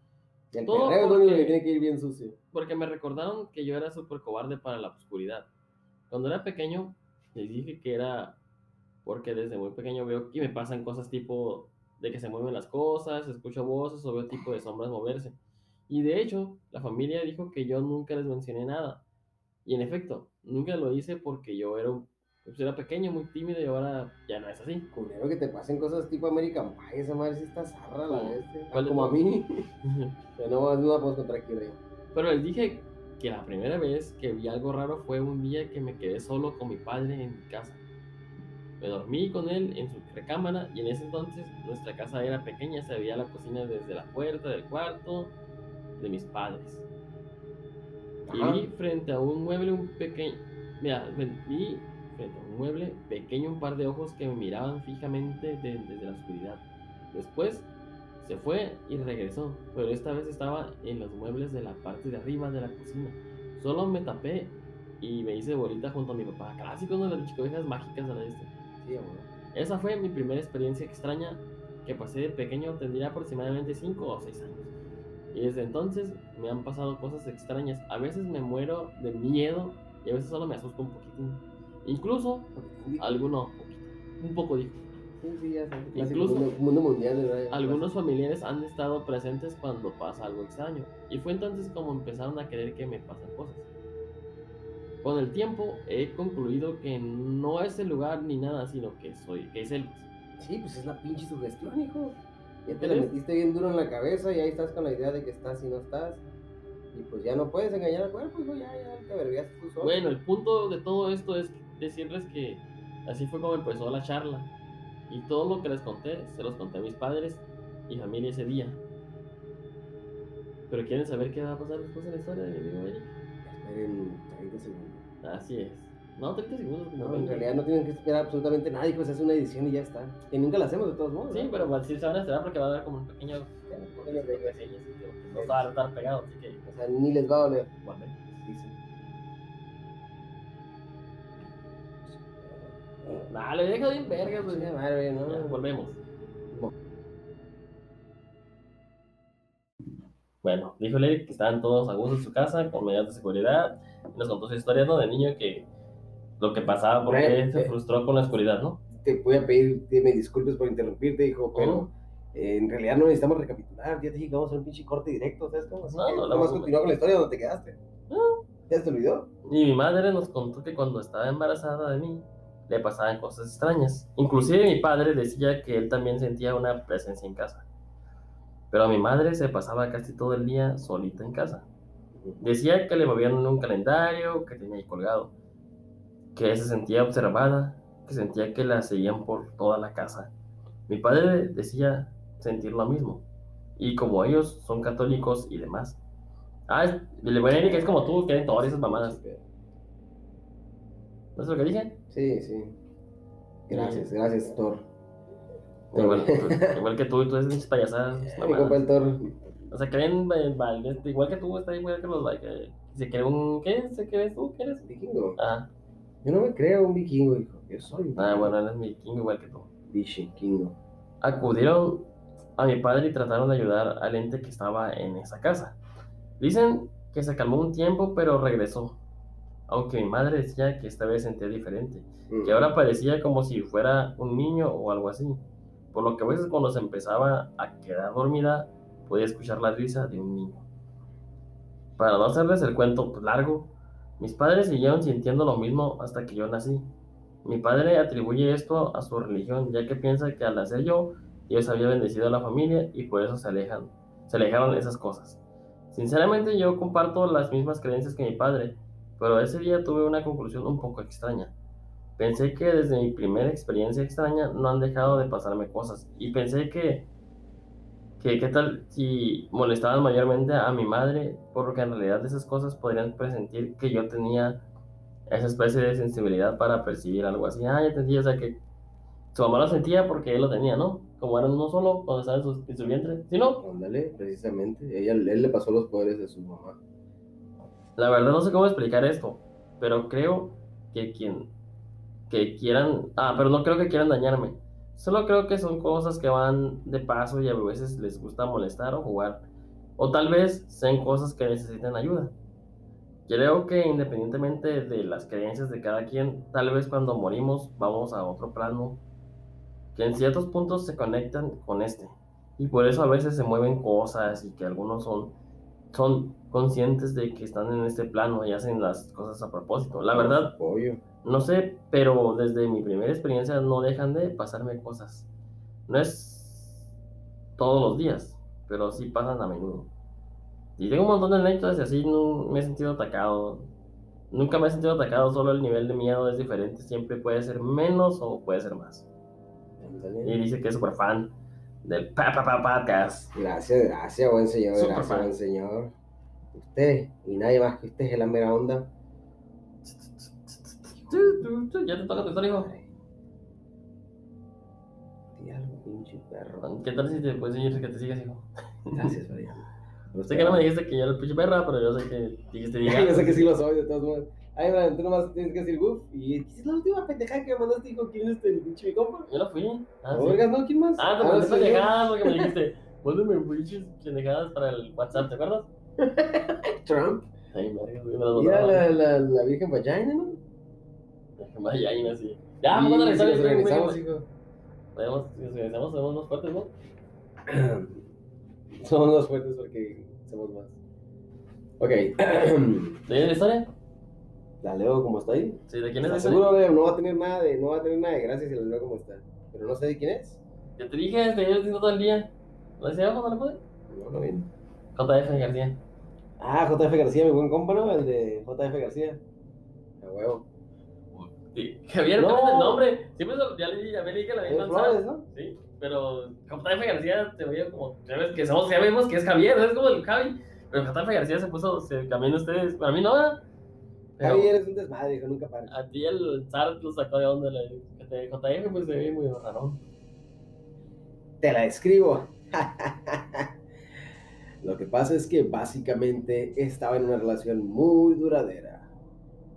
Y el Todo perreo porque- que tiene que ir bien sucio. Porque me recordaron que yo era súper cobarde para la oscuridad. Cuando era pequeño, les dije que era porque desde muy pequeño veo y me pasan cosas tipo de que se mueven las cosas, escucho voces o veo tipo de sombras moverse. Y de hecho, la familia dijo que yo nunca les mencioné nada. Y en efecto, nunca lo hice porque yo era, pues era pequeño, muy tímido y ahora ya no es así. Culero que te pasen cosas tipo American Pie. Esa madre sí está zarra, la. ¿Cuál de Como a mí. Pero no, no la puedo. Pero les dije que la primera vez que vi algo raro fue un día que me quedé solo con mi padre en mi casa. Me dormí con él en su recámara y en ese entonces nuestra casa era pequeña, se veía la cocina desde la puerta del cuarto de mis padres. Y Ajá. vi frente a un mueble un pequeño... Mira, vi frente a un mueble pequeño un par de ojos que me miraban fijamente de- desde la oscuridad. Después se fue y regresó, pero esta vez estaba en los muebles de la parte de arriba de la cocina. Solo me tapé y me hice bolita junto a mi papá. Clásico, ¿no? Las ovejas mágicas de la este. Sí, amor. Esa fue mi primera experiencia extraña que pasé de pequeño, tendría aproximadamente 5 o 6 años. Y desde entonces me han pasado cosas extrañas. A veces me muero de miedo y a veces solo me asusto un poquitín. Incluso, alguno, un poco dijo. Sí, sí, ya sé. Incluso- Mundo, mundo mundial, ¿verdad? Algunos familiares han estado presentes cuando pasa algo extraño. Y fue entonces como empezaron a querer que me pasen cosas. Con el tiempo he concluido que no es el lugar ni nada, sino que soy, que es él. Sí, pues es la pinche sugestión, hijo. Ya te la ¿Crees? metiste bien duro en la cabeza y ahí estás con la idea de que estás y no estás. Y pues ya no puedes engañar al cuerpo, hijo, ya, ya te verbiaste tú solo. Bueno, el punto de todo esto es decirles que así fue como empezó la charla. Y todo lo que les conté, se los conté a mis padres y familia ese día. Pero quieren saber qué va a pasar después en la historia de mi amigo Eric. Esperen 30 segundos. Así es. No, 30 segundos. No, en 20. realidad no tienen que esperar absolutamente nada, se hace una edición y ya está. Que nunca la hacemos de todos modos. Sí, ¿no? pero pues, sí se van a esperar porque va a haber como un pequeño. reseñas, así que No se van a estar pegados, así que. O sea, ni les va a doler. guarden. Dice. Dale, deja bien verga, pues. Chinga madre, ¿no? Ya, volvemos. Bueno, dijo Eric que estaban todos a gusto en su casa, con medidas de seguridad. Nos contó su historia, ¿no? De niño que lo que pasaba porque Hombre, se eh. frustró con la oscuridad, ¿no? Te voy a pedir me disculpes por interrumpirte, hijo, pero Oh. eh, en realidad no necesitamos recapitular. Ya te dije que vamos a hacer un pinche corte directo, ¿sabes cómo? Así No, que no, no, continúa con la historia donde te quedaste. No. ¿Ya se te olvidó? Y mi madre nos contó que cuando estaba embarazada de mí, le pasaban cosas extrañas. Inclusive mi padre decía que él también sentía una presencia en casa. Pero mi madre se pasaba casi todo el día solita en casa. Decía que le movían un calendario que tenía ahí colgado, que se sentía observada, que sentía que la seguían por toda la casa. Mi padre decía sentir lo mismo, y como ellos son católicos y demás. Ah, es- el buen Eric es como tú, que en todas esas mamadas. ¿No es lo que dije? Sí, sí. Gracias, gracias, Thor. Igual, igual que tú, y tú eres payasadas. Mi compa el Thor. O sea, creen eh, igual que tú, está igual que los que Se cree un. ¿Qué? ¿Se crees tú? ¿Qué eres? Vikingo. Ah, Yo no me creo un vikingo, hijo. Yo soy un ah bueno, eres mi king igual que tú. vikingo. Acudieron a mi padre y trataron de ayudar al ente que estaba en esa casa. Dicen que se calmó un tiempo, pero regresó. Aunque mi madre decía que esta vez sentía diferente. Mm. que ahora parecía como si fuera un niño o algo así. Por lo que a veces cuando se empezaba a quedar dormida, podía escuchar la risa de un niño. Para no hacerles el cuento largo, mis padres siguieron sintiendo lo mismo hasta que yo nací. Mi padre atribuye esto a su religión, ya que piensa que al nacer yo, Dios había bendecido a la familia y por eso se alejan, se alejaron esas cosas. Sinceramente yo comparto las mismas creencias que mi padre, pero ese día tuve una conclusión un poco extraña. Pensé que desde mi primera experiencia extraña no han dejado de pasarme cosas. Y pensé que, que qué tal si molestaban mayormente a mi madre, porque en realidad esas cosas podrían presentir que yo tenía esa especie de sensibilidad para percibir algo así. Ah, ya entendí, o sea que su mamá lo sentía porque él lo tenía, ¿no? Como era uno solo cuando estaba en su, en su vientre. Si no, Ándale, precisamente. Ella, él le pasó los poderes de su mamá. La verdad no sé cómo explicar esto, pero creo que quien que quieran, ah, pero no creo que quieran dañarme. Solo creo que son cosas que van de paso y a veces les gusta molestar o jugar. O tal vez sean cosas que necesitan ayuda. Creo que independientemente de las creencias de cada quien, tal vez cuando morimos vamos a otro plano que en ciertos puntos se conectan con este. Y por eso a veces se mueven cosas y que algunos son son conscientes de que están en este plano y hacen las cosas a propósito. La verdad, no sé, pero desde mi primera experiencia no dejan de pasarme cosas. No es todos los días, pero sí pasan a menudo. Y tengo un montón de anécdotas y así no me he sentido atacado. Nunca me he sentido atacado, solo el nivel de miedo es diferente. Siempre puede ser menos o puede ser más. Y dice que es súper fan del Pa Pa Pa Podcast. Gracias, gracias, buen señor, Super gracias, fan. buen señor. Usted y nadie más que usted es la mera onda. Ya te toca tu historia, hijo. Di algo, pinche perro. ¿Qué tal si te puedes decir que te sigas, hijo? Gracias, Fabián. Sé que no me dijiste que yo era el pinche perra, pero yo sé que dijiste diga. Yo sé que sí lo soy, de todos modos. Ay, Brian, tú nomás tienes que decir woof. Y ¿qué es la última pendejada que me mandaste, hijo? ¿Quién es este, el pinche mi compa? Yo no fui. Ah, ¿No, sí. vergas, no? ¿Quién más? Ah, te no, mandé pendejadas porque me dijiste, mándame pinches pendejadas para el WhatsApp, ¿te acuerdas? Trump. Ay, madre, güey, Mira la, la, la Virgen Vagina, ¿no? Vaya, ahí así. Ya, la si historia. nos güey. hijo. Nos somos más fuertes, ¿no? Somos más fuertes porque somos más. Ok. ¿Tienes la historia? la leo como está ahí. Sí, ¿de quién es ¿Estás esa? seguro? No va a tener nada de, no va a tener nada de gracia si la leo como está. Pero no sé de quién es. Ya te dije, te llevo diciendo todo el día. ¿Lo decía abajo, no lo puede? No, no viene. JF García. Ah, JF García, mi buen compa, ¿no? El de JF García. A huevo. Sí. Javier, No. no. el nombre. Siempre lo- ya le dije, ya le dije la Javier misma Flores, ¿no? Sí, pero JF García te veía como, sabes que somos, ya vemos que es Javier, es como el Javi. Pero JF García se puso, se cambió ustedes. Para mí no. Pero Javi eres un desmadre, hijo, nunca para. a ti el Zart lo sacó de onda. La, JF pues se ve muy raro. Te la escribo. Lo que pasa es que básicamente estaba en una relación muy duradera,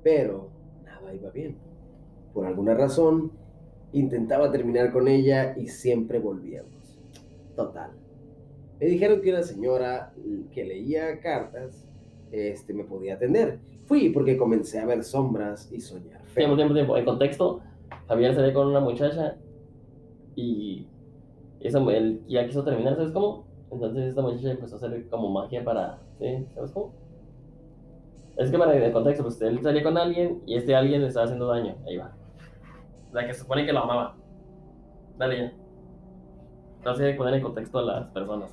pero nada iba bien. Por alguna razón, intentaba terminar con ella y siempre volvíamos. Total. Me dijeron que una señora que leía cartas este, me podía atender. Fui porque comencé a ver sombras y soñar. feo. Tiempo, tiempo, tiempo. En contexto, Javier se ve con una muchacha y ya quiso terminar, ¿sabes cómo? Entonces esta muchacha empezó a hacer como magia para, ¿sí? ¿Sabes cómo? Es que para el contexto, pues él salía con alguien y este alguien le estaba haciendo daño. Ahí va. La que se supone que lo amaba. Dale ya. No sé poner en contexto a las personas.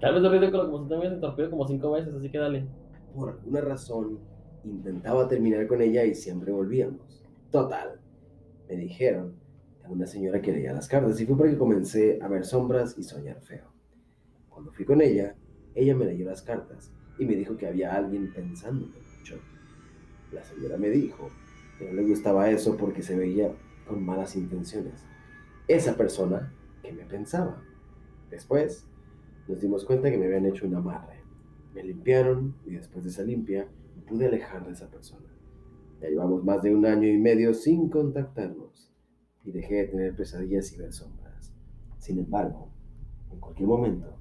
Tal vez lo ridículo como si te hubieras interrumpido como cinco veces, así que dale. por alguna razón intentaba terminar con ella y siempre volvíamos. Total, me dijeron una señora que leía las cartas y fue porque comencé a ver sombras y soñar feo. Cuando fui con ella, ella me leyó las cartas y me dijo que había alguien pensándome mucho. La señora me dijo que no le gustaba eso porque se veía con malas intenciones. Esa persona que me pensaba. Después nos dimos cuenta que me habían hecho un amarre. Me limpiaron y después de esa limpia me pude alejar de esa persona. Ya llevamos más de un año y medio sin contactarnos y dejé de tener pesadillas y ver sombras. Sin embargo, en cualquier momento,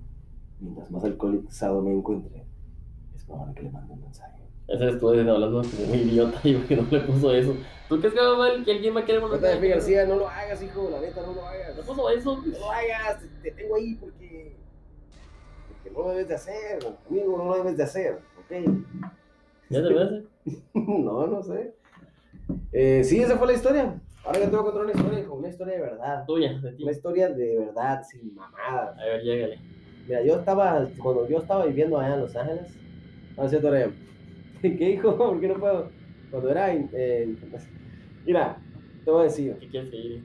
mientras más alcoholizado me encuentre, es probable que le mande un mensaje. Ese estuvo hablando de muy idiota y que no le puso eso. ¿Tú crees que va mal que alguien va a querer volver JF García, no lo hagas, hijo, la neta, no lo hagas. No puso eso. No lo hagas, te, te tengo ahí porque, porque no lo debes de hacer, amigo, no lo debes de hacer, ¿ok? ¿Ya te ves? no, no sé. Eh, sí, esa fue la historia. Ahora yo te voy a contar una historia, hijo, una historia de verdad. Tuya, de ti. Una historia de verdad, sin mamadas. A ver, llégale. Mira, yo estaba, cuando yo estaba viviendo allá en Los Ángeles, no Rey. ¿Qué hijo? ¿Por qué no puedo? Cuando era, eh, mira, te voy a decir, ¿Qué quieres diga?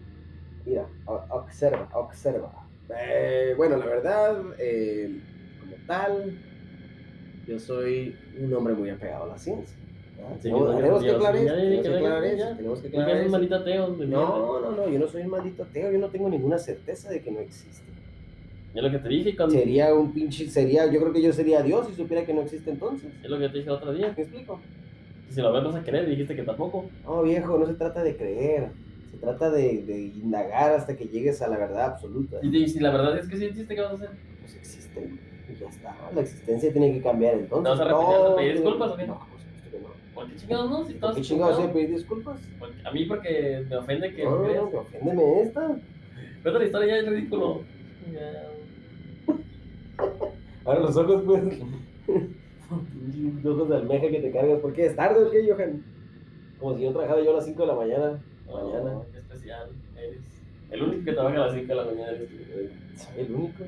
mira, observa, observa. Eh, bueno, la verdad, eh, como tal, yo soy un hombre muy apegado a la ciencia. Tenemos, no, tenemos que aclarar. No, no, no, yo no soy un maldito ateo, yo no tengo ninguna certeza de que no existe. Es lo que te dije cuando... Sería un pinche, sería, yo creo que yo sería Dios si supiera que no existe entonces. Es lo que te dije el otro día. ¿Me explico? Si lo ves vas a querer, dijiste que tampoco. No, viejo, no se trata de creer, se trata de, de indagar hasta que llegues a la verdad absoluta. Y, y si la verdad es que sí existe, ¿qué vas a hacer? Pues existe, y ya está, la existencia tiene que cambiar entonces. ¿Te vas a No, disculpas o qué? No, por supuesto que no. ¿Por qué chingados no? Si ¿Por todos qué chingados a pedir disculpas? A mí porque me ofende que No, no, no, oféndeme esta. Pero la historia ya es ridículo. Ya. Ahora los ojos, pues. Los ojos de almeja que te cargas. ¿Por qué? ¿Es tarde o qué, Johan? Como si yo trabajara yo a las 5 de la mañana. Mañana. Oh, qué especial eres. El único que trabaja a las 5 de la mañana eres. Soy el único.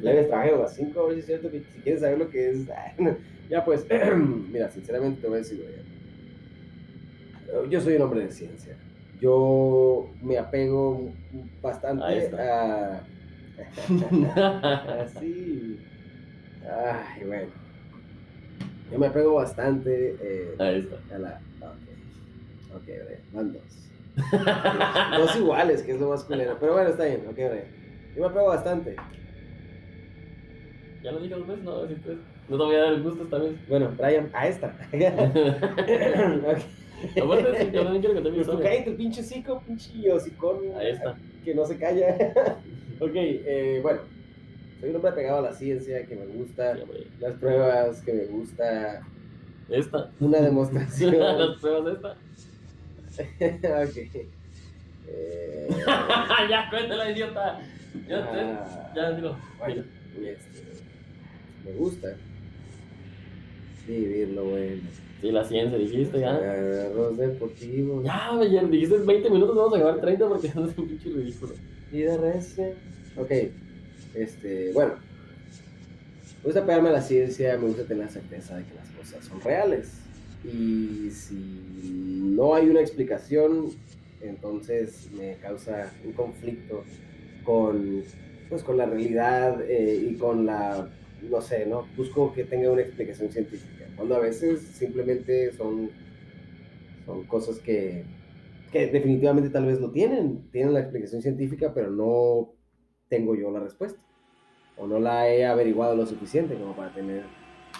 Leves trabaja a las 5, a ver si es cierto que si quieres saber lo que es. Ya pues, mira, sinceramente te voy a decir, güey. Yo soy un hombre de ciencia. Yo me apego bastante a. Así. Ay, bueno. Yo me apego bastante eh, Ahí está. a la. Ok, ok, Brian, van dos. Dos iguales, que es lo más culero. Pero bueno, está bien, ok, Brian. Yo me apego bastante. Ya lo dije dos veces, no, si no te voy a dar el gusto esta vez. Bueno, Brian, a esta. Sí, yo también quiero contar mi Pues tú historia. cállate, pinche psico, pinche hocicón. Ahí está. Que no se calla. ok, eh, bueno. Soy un hombre apegado a la ciencia, que me gusta. Sí. Las pruebas, que me gusta. Esta. Una demostración. Las pruebas de esta. ok. Eh, ya, cuéntala, idiota. Ya, ah, ya, dilo. bueno, este, me gusta vivir lo bueno. Sí, la ciencia, dijiste, ya. Arroz deportivo. Ya, ya dijiste 20 minutos, vamos a llevar 30 porque no es un pinche ridículo. Vida recia. Ok, este, bueno. Me gusta pegarme a la ciencia, me gusta tener la certeza de que las cosas son reales. Y si no hay una explicación, entonces me causa un conflicto con, pues, con la realidad eh, y con la, no sé, ¿no? Busco que tenga una explicación científica. Cuando a veces simplemente son, son cosas que, que definitivamente tal vez lo tienen, tienen la explicación científica, pero no tengo yo la respuesta. O no la he averiguado lo suficiente como para tener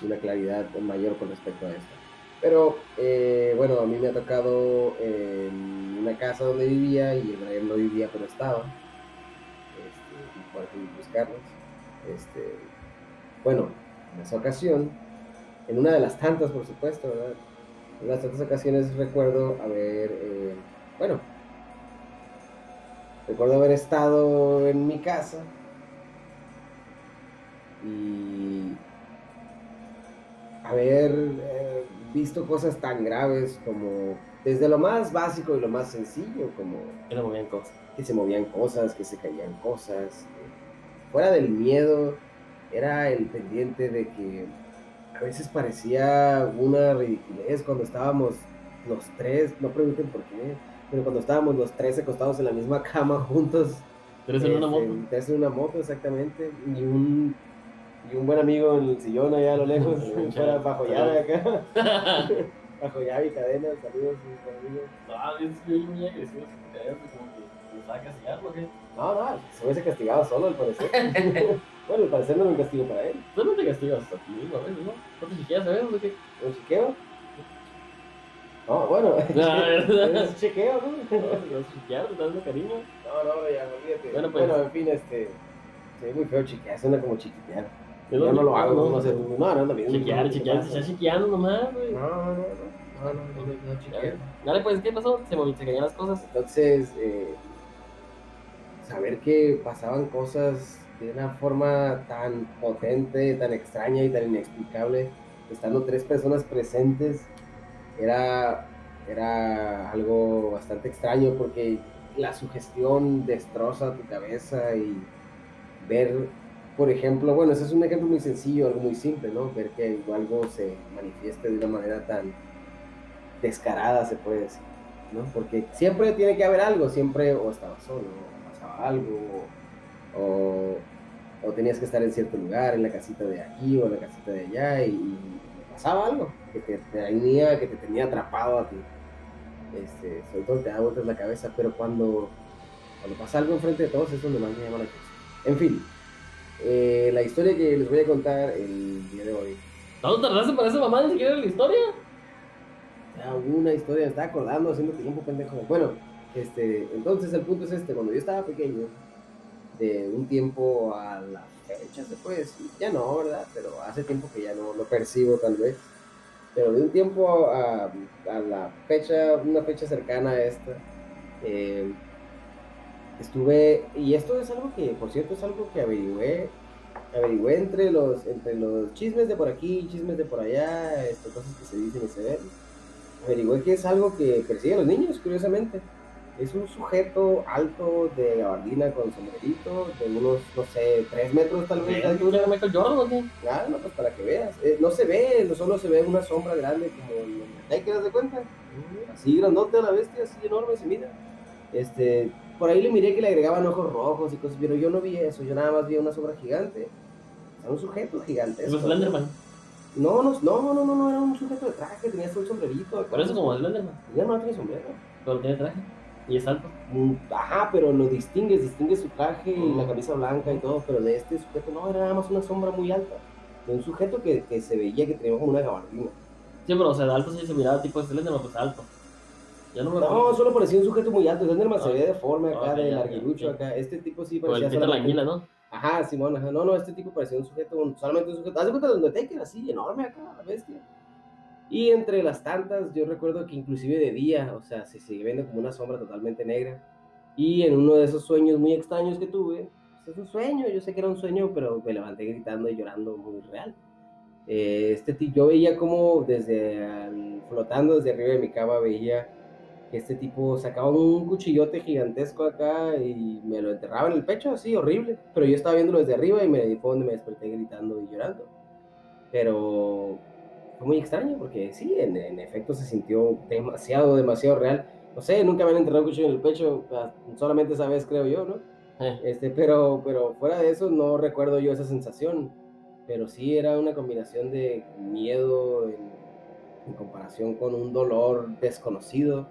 una claridad mayor con respecto a esto. Pero eh, bueno, a mí me ha tocado en una casa donde vivía y Brian no vivía, pero estaba. Este, y por buscarlos. Este, bueno, en esa ocasión, en una de las tantas, por supuesto, ¿verdad? En las tantas ocasiones recuerdo haber, eh, bueno, recuerdo haber estado en mi casa y haber eh, visto cosas tan graves como desde lo más básico y lo más sencillo, como Que le movían cosas. que se movían cosas, que se caían cosas. eh, Fuera del miedo, era el pendiente de que a veces parecía una ridiculez cuando estábamos los tres, no pregunten por qué, pero cuando estábamos los tres acostados en la misma cama juntos. ¿Tres en una este, moto? Tres en una moto, exactamente. Y un, y un buen amigo en el sillón allá a lo lejos, fuera bajo llave acá. bajo llave y cadena, saludos amigos. Ah, es muy agresivo. como que me saca castigarlo, ¿o qué? No, no, se hubiese castigado solo al parecer. bueno, al parecer no era un castigo para él. Tú no te castigas a ti mismo a veces, ¿no? ¿No te chequeas a veces o qué? ¿Un chequeo? No, bueno, No, es chequeo, ¿no? No, te vas a chequear, te estás dando cariño. No, no, ya, olvídate. Bueno, pues. Bueno, en fin, este. Se ve muy feo chequear, suena como chiquitear. Yo no lo hago, no sé. tú. No, no mismo. Chequear, ¿Qué chequear, pasa? estás chequeando nomás, güey. No, no, no, no, no, no, no, no, chequeo. Dale, pues, ¿qué pasó? Se se caían las cosas. Entonces, eh, saber que pasaban cosas de una forma tan potente, tan extraña y tan inexplicable, estando tres personas presentes, era, era algo bastante extraño porque la sugestión destroza tu cabeza y ver, por ejemplo, bueno, ese es un ejemplo muy sencillo, algo muy simple, ¿no? Ver que algo se manifieste de una manera tan descarada, se puede decir. ¿no? Porque siempre tiene que haber algo, siempre o estaba solo, algo, o, o- tenías que estar en cierto lugar, en la casita de aquí o en la casita de allá, y, y pasaba algo que te tenía, que te tenía atrapado a ti. Este, sobre todo te da vueltas la cabeza, pero cuando, cuando pasa algo enfrente de todos es donde más me llama la atención. En fin, eh, la historia que les voy a contar el día de hoy ¿Cuánto tardaste para esa mamá ni siquiera en la historia? Era una historia, me estaba acordando, haciendo tiempo, pendejo. Bueno, este, entonces el punto es este, cuando yo estaba pequeño, de un tiempo a la fecha, se puede decir, ya no, ¿verdad? Pero hace tiempo que ya no lo percibo tal vez. Pero de un tiempo a, a la fecha, una fecha cercana a esta, eh, estuve, y esto es algo que, por cierto, es algo que averigüé, averigüé entre los, entre los chismes de por aquí, chismes de por allá, este, cosas que se dicen y se ven averigüé que es algo que persigue a los niños, curiosamente. Es un sujeto alto de gabardina con sombrerito, de unos, no sé, 3 metros tal vez de ¿Tú altura. Michael Jordan o qué? Ah, no, pues para que veas. Eh, no se ve, solo se ve una sombra grande como en el ¿te das de cuenta? Así grandote a la bestia, así enorme se mira. Este, por ahí le miré que le agregaban ojos rojos y cosas, pero yo no vi eso, yo nada más vi una sombra gigante. Era un sujeto gigante. Es Slenderman. No, no, no, no, no, no, era un sujeto de traje, tenía un sombrerito. Por eso como Slenderman. Ya no tiene sombrero. Pero tiene traje. Y es alto. Mm, Ajá, pero lo distingues, distingues su traje y Mm. la camisa blanca y todo, pero de este sujeto no, era nada más una sombra muy alta. De un sujeto que, que se veía que tenía como una gabardina. Sí, pero o sea, de alto sí se miraba tipo Slenderman, pues alto. Ya no me No, solo parecía un sujeto muy alto. Slenderman se Ah. ve deforme acá, de ya, acá. Este tipo sí el parecía Peter la solamente- anguila, ¿no? Ajá, Simón, ajá. No, no, este tipo parecía un sujeto, un- solamente un sujeto. Haz de cuenta de Undertaker, así, enorme acá, la bestia. Y entre las tantas, yo recuerdo que inclusive de día, o sea, se sigue viendo como una sombra totalmente negra. Y en uno de esos sueños muy extraños que tuve, pues, es un sueño, yo sé que era un sueño, pero me levanté gritando y llorando muy real. Eh, este yo veía como desde flotando desde arriba de mi cama, veía que este tipo sacaba un cuchillote gigantesco acá y me lo enterraba en el pecho, así horrible. Pero yo estaba viéndolo desde arriba y me fue donde me desperté gritando y llorando. Pero fue muy extraño porque sí, en, en efecto se sintió demasiado, demasiado real. No sé, nunca me han enterrado un cuchillo en el pecho, solamente esa vez creo yo, ¿no? Eh, Este, pero, pero fuera de eso no recuerdo yo esa sensación. Pero sí era una combinación de miedo en, en comparación con un dolor desconocido,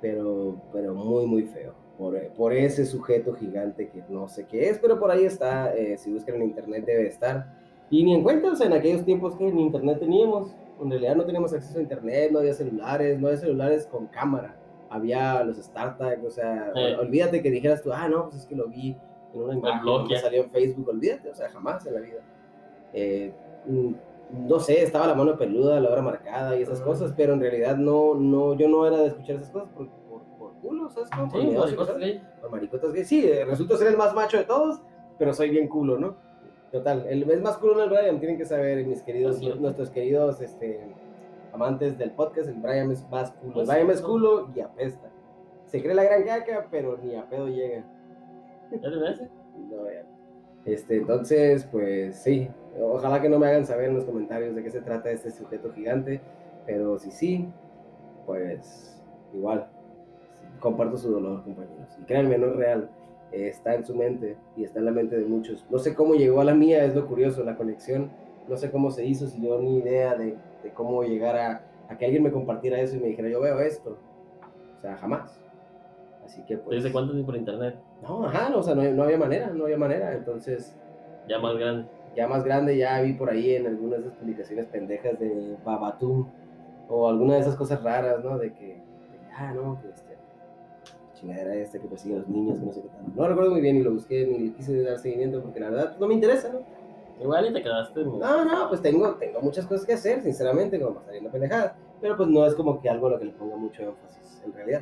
pero, pero muy, muy feo. Por, por ese sujeto gigante que no sé qué es, pero por ahí está. eh, si buscan en internet debe estar. Y ni en cuenta, o sea, en aquellos tiempos que ni internet teníamos. En realidad no teníamos acceso a internet, no había celulares, no había celulares con cámara. Había los StarTag, o sea, Eh. olvídate que dijeras tú, ah, no, pues es que lo vi en una imagen que salió en Facebook, olvídate, o sea, jamás en la vida. Eh, mm, no sé, estaba la mano peluda, la hora marcada y esas Ah. cosas, pero en realidad no, no, yo no era de escuchar esas cosas por, por, por culo, ¿sabes? cómo? Por Sí, miedoso, maricotas gay. Por maricotas gay. Sí, eh, resulto ser el más macho de todos, pero soy bien culo, ¿no? Total, el es más culo no el Brian, tienen que saber, mis queridos, nuestros queridos este, amantes del podcast, el Brian es más culo. El Pues, Brian es no. culo y apesta. Se cree la gran caca, pero ni a pedo llega. ¿Ya te ves? No, ya. Este, entonces, pues sí, ojalá que no me hagan saber en los comentarios de qué se trata este sujeto gigante, pero si sí, pues igual, comparto su dolor, compañeros. Y créanme, no es real, eh, está en su mente y está en la mente de muchos. No sé cómo llegó a la mía, es lo curioso, la conexión, no sé cómo se hizo, si yo ni idea de, de cómo llegar a, a que alguien me compartiera eso y me dijera, yo veo esto. O sea, jamás. Así que pues... ¿Desde cuánto tiempo por internet? No, ajá, no, o sea, no, no había manera, no había manera. Entonces, Ya más grande. ya más grande, ya vi por ahí en algunas de esas publicaciones pendejas de Babatum o alguna de esas cosas raras, ¿no? De que, de ah, no, que este, chingadera esta que persigue a los niños, que no sé qué tal. No recuerdo muy bien y lo busqué ni le quise dar seguimiento porque la verdad no me interesa, ¿no? Igual y te quedaste. No, no, pues tengo, tengo muchas cosas que hacer, sinceramente, como saliendo pendejadas. Pero pues no es como que algo a lo que le ponga mucho énfasis, en realidad.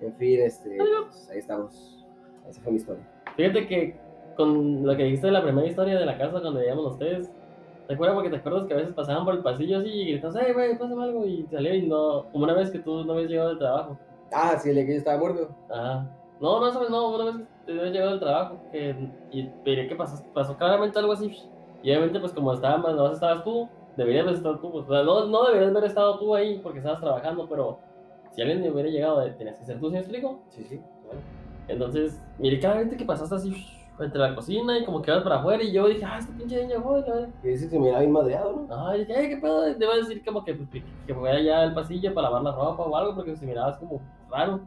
En fin, este, pues, ahí estamos. Esa fue mi historia. Fíjate que con lo que dijiste de la primera historia de la casa cuando veíamos los tres, ¿te acuerdas? Porque te acuerdas que a veces pasaban por el pasillo así y gritas, hey, güey, pásame algo y salió y no, como una vez que tú no habías llegado del trabajo. Ah, sí, el día que yo estaba muerto. Ajá. No, no, sabes, no, una vez te habías llegado del trabajo que, y vería que pasó, pasó claramente algo así. Y obviamente, pues como estaba más, nomás estabas tú, deberías haber estado tú. o sea, no, no deberías haber estado tú ahí porque estabas trabajando, pero si alguien hubiera llegado, eh, tenías que ser tú, ¿sí me explico? Sí, sí. Entonces, miré claramente que pasaste así entre la cocina y como que ibas para afuera y yo dije, ah, este pinche niño llegó. y dice que me era bien madreado, ¿no? Ay, dije, ay, qué pedo, debo decir como que, pues, que, que ya al pasillo para lavar la ropa o algo porque se mirabas como raro.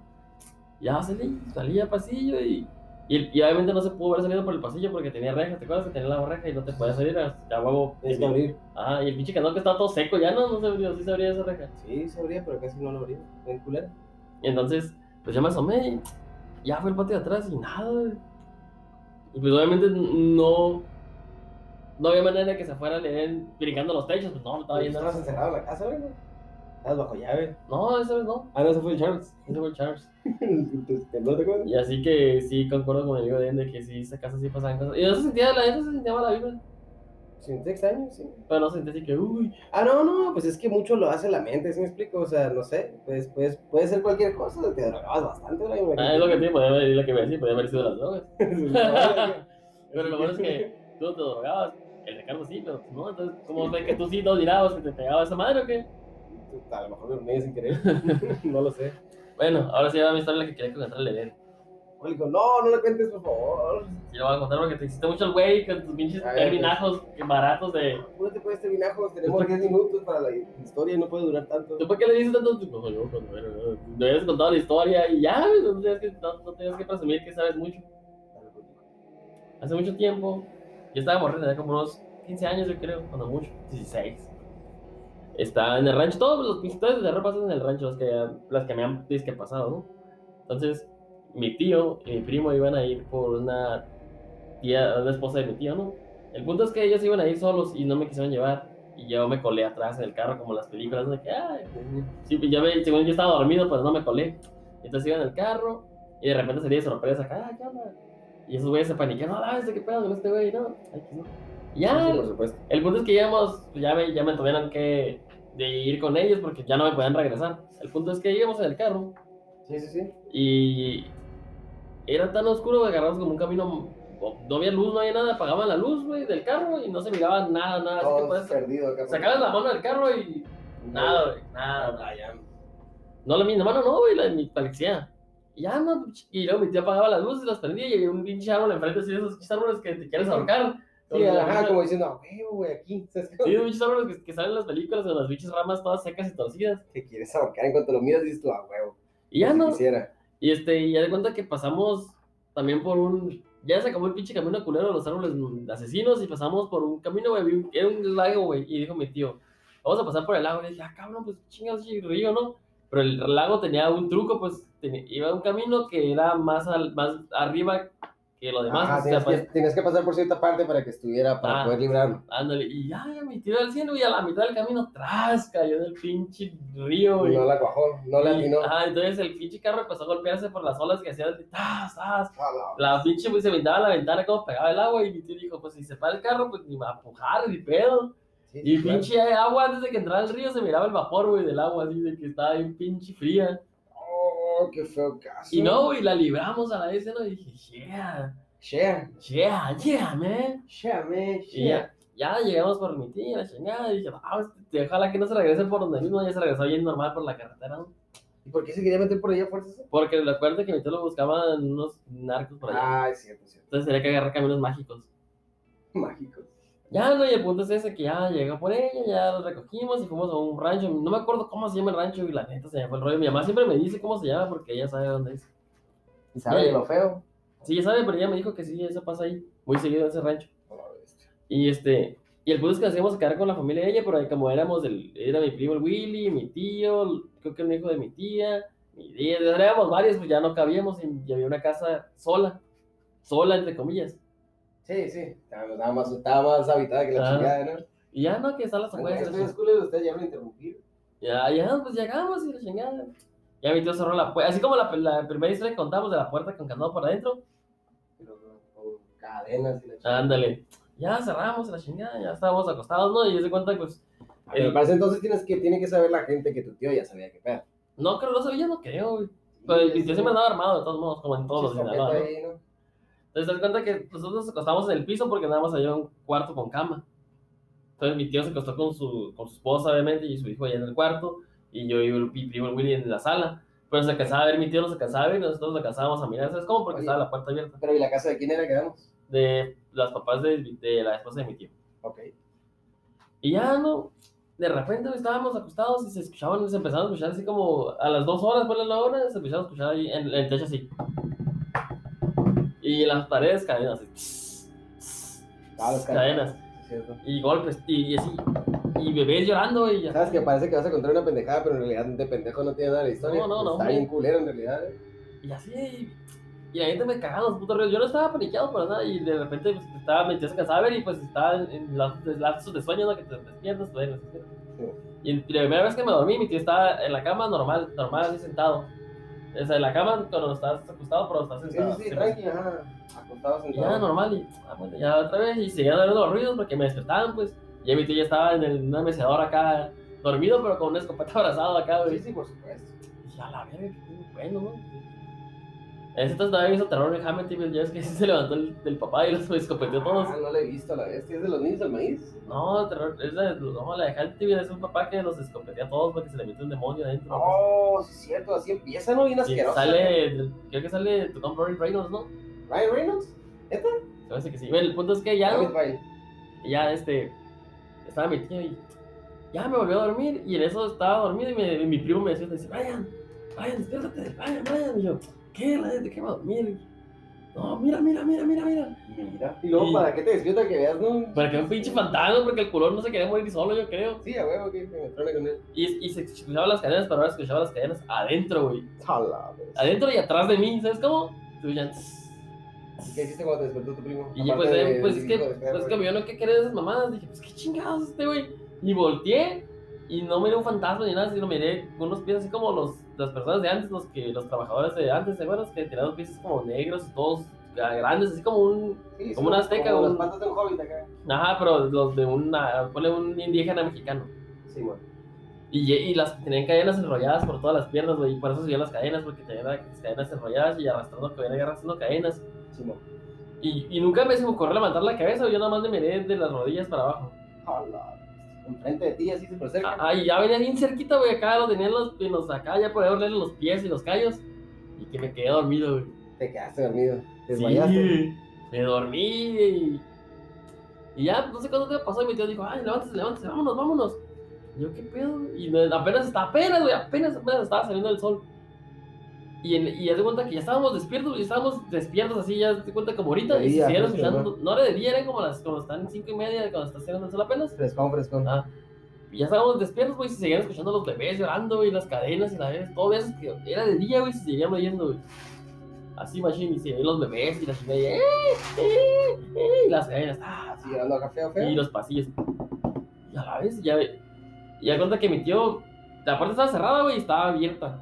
Ya salí, salí al pasillo y, y, y obviamente no se pudo haber salido por el pasillo porque tenía rejas, ¿te acuerdas que tenía la reja y no te podías salir? Ya huevo. Tienes que abrir. Ah, y el pinche canal que estaba todo seco, ya no, no se abrió, sí se abría esa reja. Sí, se abría, pero casi no lo abría. En culera. Y entonces, pues ya me asomé y ya fue el patio de atrás y nada. Y pues obviamente no. No había manera de que se fuera a leer brincando los techos, pues no, no estaba viendo. Estabas encerrado en la casa, güey. ¿No? Estabas bajo llave. No, esa vez no. Ah, no, ese fue el Charles. Ese fue el Charles. ¿Tembló, te acuerdas? Y así que sí, concuerdo con el amigo de que sí, esa casa sí pasaban cosas. Y no se sentía, la neta se sentía mala vibra. ¿Siete extraños? Sí. Pero no se sentía así que, uy. Ah, no, no, pues es que mucho lo hace la mente, ¿sí me explico? O sea, no sé, pues, pues puede ser cualquier cosa, te drogabas bastante, güey. me Ah, es lo que tiene, podía haber, lo que me decía, podía haber sido las drogas. Pero lo bueno es que tú no te drogabas. El Ricardo sí, pero no. Entonces, ¿cómo ves que tú sí no dirabas que te pegaba esa madre o qué? A lo mejor me dormí sin querer, no lo sé. Bueno, ahora sí va mi historia la que quería contarle a él. Oye, dijo, no, no le cuentes, por favor. Sí, lo voy a contar porque te hiciste mucho el güey con tus pinches terminajos que baratos de. ¿Cómo te puedes terminar, Jos? Tenemos 10 minutos para la historia y no puede durar tanto. ¿Tú por qué le dices tanto? No, yo, pues, bueno, no, me habías contado la historia y ya, no tenías que, no, no tenías que presumir que sabes mucho. Hace mucho tiempo, yo estaba morriendo, tenía como unos 15 años, yo creo, cuando mucho, 16. Estaba en el rancho, todos los historias de terror pasan en el rancho, las que, las que me han que pasado, ¿no? Entonces, mi tío y mi primo iban a ir por una tía, una esposa de mi tío, ¿no? El punto es que ellos iban a ir solos y no me quisieron llevar. y yo me colé atrás en el carro como las películas, de que, ay, sí, pues, ya me, según yo estaba dormido, pues no me colé. Entonces iba en el carro y de repente salía de sorpresa ah, ¿qué onda? Y esos güeyes se paniquearon, no, qué pedo con este güey, no, ay, que no. Ya, Sí, por supuesto. el punto es que íbamos, pues, ya me, ya me tuvieron que de ir con ellos porque ya no me podían regresar. El punto es que íbamos en el carro Sí, sí, sí. y era tan oscuro que agarramos como un camino, no había luz, no había nada, apagaban la luz, güey, del carro y no se miraba nada, nada. Así que pues, perdido acá. sacabas la mano del carro y nada, güey, nada. Ah, ya. No, la mi mano no, güey, la de mi parecía. Y ya, no, y luego mi tío apagaba las luces y las prendía y había un pinche árbol enfrente así de esos árboles que te quieres ahorcar. Sí, ajá, como diciendo, "A huevo, güey, aquí. ¿Sabes Sí, de pinches árboles que, que salen en las películas, de las pinches ramas todas secas y torcidas. Te quieres ahorcar en cuanto lo miras, dices tú, a huevo. Y ya no. Quisiera. Y este, y ya de cuenta que pasamos también por un. Ya se acabó el pinche camino culero de los árboles asesinos y pasamos por un camino, güey. Era un lago, güey. Y dijo mi tío, vamos a pasar por el lago. Y dije, ah, cabrón, pues chingados, río, ¿no? Pero el lago tenía un truco, pues tenía- iba un camino que era más, al, más arriba que lo demás. Ajá, tienes, que, tienes que pasar por cierta parte para que estuviera, para Ah. poder librarlo. Ándale, y ya, mi tío del cielo y a la mitad del camino, tras, cayó del pinche río, güey. No la cuajó, no la Y- atinó. Ah, entonces el pinche carro empezó a golpearse por las olas que hacían, ¡tas, tas! A la- La pinche pues se aventaba a la ventana como pegaba el agua y mi tío dijo, pues si se para el carro, pues ni va a empujar, ni pedo. Sí, Y claro. pinche agua antes de que entrara al río se miraba el vapor, güey, del agua, así de que estaba bien pinche fría. Oh, qué feo caso. Y no, güey, la libramos a la vez, ¿no? Y dije, yeah, Share, yeah, yeah, man. share, man, Y ya, ya llegamos por mi tía, la chingada, y dije, ah, este, ojalá que no se regrese por donde mismo, ya se regresó bien normal por la carretera, ¿no? ¿Y por qué se quería meter por allá fuerzas? Porque recuerda que mi tío lo buscaban unos narcos por allá. Ah, es cierto, es cierto. Entonces tenía que agarrar caminos mágicos. Mágico. Ya, no, y el punto es ese que ya llegó por ella, ya lo recogimos y fuimos a un rancho. No me acuerdo cómo se llama el rancho y la neta se me fue el rollo. Mi mamá siempre me dice cómo se llama porque ella sabe dónde es. ¿Y sabe de lo feo? Sí, ella sabe, pero ella me dijo que sí, eso pasa ahí, muy seguido en ese rancho. Oh. Y este, y el punto es que nos íbamos a quedar con la familia de ella, pero como éramos, el, era mi primo el Willy, mi tío, creo que un hijo de mi tía, mi tía, éramos varios, pues ya no cabíamos y, y había una casa sola, sola entre comillas. Sí, sí. Estaba, más, estaba más habitada que la Ah. chingada, ¿no? Y ya no, que están las afueras. Estoy escuela de ustedes ya me interrumpí. Ya, ya, pues llegamos y la chingada. Ya mi tío cerró la puerta, así como la, la primera historia que contamos de la puerta con candado por adentro. Pero con cadenas y la chingada. Ándale. Ya cerramos la chingada, ya estábamos acostados, ¿no? Y se cuenta, pues, Pero el- para ese entonces tienes que, tiene que saber la gente que tu tío ya sabía que pedo. no creo, no sabía, no creo, güey. Pero mi tío siempre andaba armado, de todos modos, como en todos los ¿no? Entonces, se cuenta que nosotros nos acostamos en el piso porque nada más había un cuarto con cama. Entonces, mi tío se acostó con su, con su esposa, obviamente, y su hijo allá en el cuarto, y yo y el- mi primo Willy en la sala. Pero se alcanzaba a ver, mi tío no se alcanzaba a ver, y nosotros nos alcanzábamos a mirar, ¿sabes cómo? Porque Oye. estaba la puerta abierta. Pero ¿y la casa de quién era que quedamos? De las papás de, de la esposa de mi tío. Ok. Y ya, ¿no? De repente estábamos acostados y se escuchaban, se empezaron a escuchar así como a las dos horas, ¿cuál es la hora? Se empezaron a escuchar ahí en, en el techo así. Y las paredes cadenas así. Ah, Cadenas. Cierto. Y golpes, y, y así. Y bebés llorando y ya. Sabes que parece que vas a contar una pendejada, pero en realidad de pendejo no tiene nada de la historia. No, no, no, Está bien culero en realidad. ¿eh? Y así. Y la gente me cagaba los putos ríos. Yo no estaba paniqueado por nada. Y de repente pues, estaba metido ese cadáver y pues estaba en los lapsos de sueño, ¿no? Que te despiertas, duermes. despiertas. Sí. Y la primera vez que me dormí, mi tío estaba en la cama normal, normal, así sentado. O sea, en la cama cuando estás acostado, pero estás sentado. sí, sí, Sí, tranqui, ajá. Acostado Y sentado. ya, normal. Y ah, bueno, ya otra vez. Y seguían dando los ruidos porque me despertaban, pues. Y mi tío ya estaba en el, una mecedora acá, dormido, pero con una escopeta abrazado acá, güey. Sí, sí, por supuesto. Y dije, a la verga, qué bueno, ¿no? Ese entonces también hizo terror en Hamilton, ya es que se levantó el, del papá y los escopeteó todos. Ah, no la he visto a la bestia. ¿Es de los niños del maíz? No, terror, es la, no, la de Hamilton es un papá que los escopetea a todos porque se le mete un demonio adentro. Oh, sí, es cierto. Así empieza, ¿no? Bien asqueroso. sale, creo que sale tu compa Ryan Reynolds, ¿no? Ryan Reynolds. ¿Esta? Se me hace que sí. Bueno, el punto es que ya, ¿no? Ya, este, estaba mi tío y ya me volvió a dormir y en eso estaba dormido y, me- mi primo me decía, dice, Brian, Brian, despiértate, Brian, Brian. Y yo, ¿qué? ¿La de qué va a dormir? No, mira, mira, mira, mira, mira. Mira. Y luego, ¿para qué te despierta que veas, no? Para que un pinche fantasma, porque el culón no se quería morir solo, yo creo. Sí, a huevo, que me con él. Y, y se escuchaba las cadenas, pero ahora escuchaba las cadenas adentro, güey. Pues. Adentro y atrás de mí, ¿sabes cómo? Se ¿Y qué hiciste cuando te despertó tu primo? Y Aparte pues, eh, de- pues es que, pues es que yo no que quería esas mamadas. Dije, pues qué chingados este güey. Y volteé y no miré un fantasma ni nada, sino miré unos pies así como los, las personas de antes, los que los trabajadores de antes, ¿te acuerdas? Que tenían los pies así como negros todos grandes, así como un. Sí, como una azteca, Como un- las patas de un hobbit acá. Ajá, pero los de una. Ponle un indígena mexicano. Sí, güey. Y, y las tenían cadenas enrolladas por todas las piernas, güey. Y por eso subían las cadenas, porque tenían las cadenas enrolladas y arrastrando, venían arrastrando cadenas. Sí, güey. Y, y nunca me se me ocurrió levantar la cabeza, yo nada más me miré de las rodillas para abajo. Hola. Enfrente de ti, así súper cerca. Ah, y ya venía bien cerquita, güey, acá lo tenían los pinos, acá ya podía olerle los pies y los callos. Y que me quedé dormido, güey. Te quedaste dormido. Te Sí, desmayaste. me dormí y, y ya, no sé cuánto tiempo pasó y mi tío dijo, ay, levántese, levántese, vámonos, vámonos. Y yo, ¿qué pedo? Y apenas, está- apenas, güey, apenas, apenas estaba saliendo el sol. Y, en, y de cuenta que ya estábamos despiertos, ya estábamos despiertos así, ya te cuenta como ahorita, De y se día, siguieron escuchando, no era de día, eran como las, como están cinco y media, cuando está saliendo el sol apenas. Frescón, frescón. Ah, y ya estábamos despiertos, güey, y se seguían escuchando los bebés llorando, güey, las cadenas y la vez, todo eso que era de día, güey, se seguían oyendo, güey. Así, machine, y se veían los bebés y la chingada, y, ¡eh, eh, eh! y las cadenas, ah, acá feo, feo. y los pasillos. Y a la vez, ya, y ya cuenta que mi tío, la puerta estaba cerrada, güey, y estaba abierta.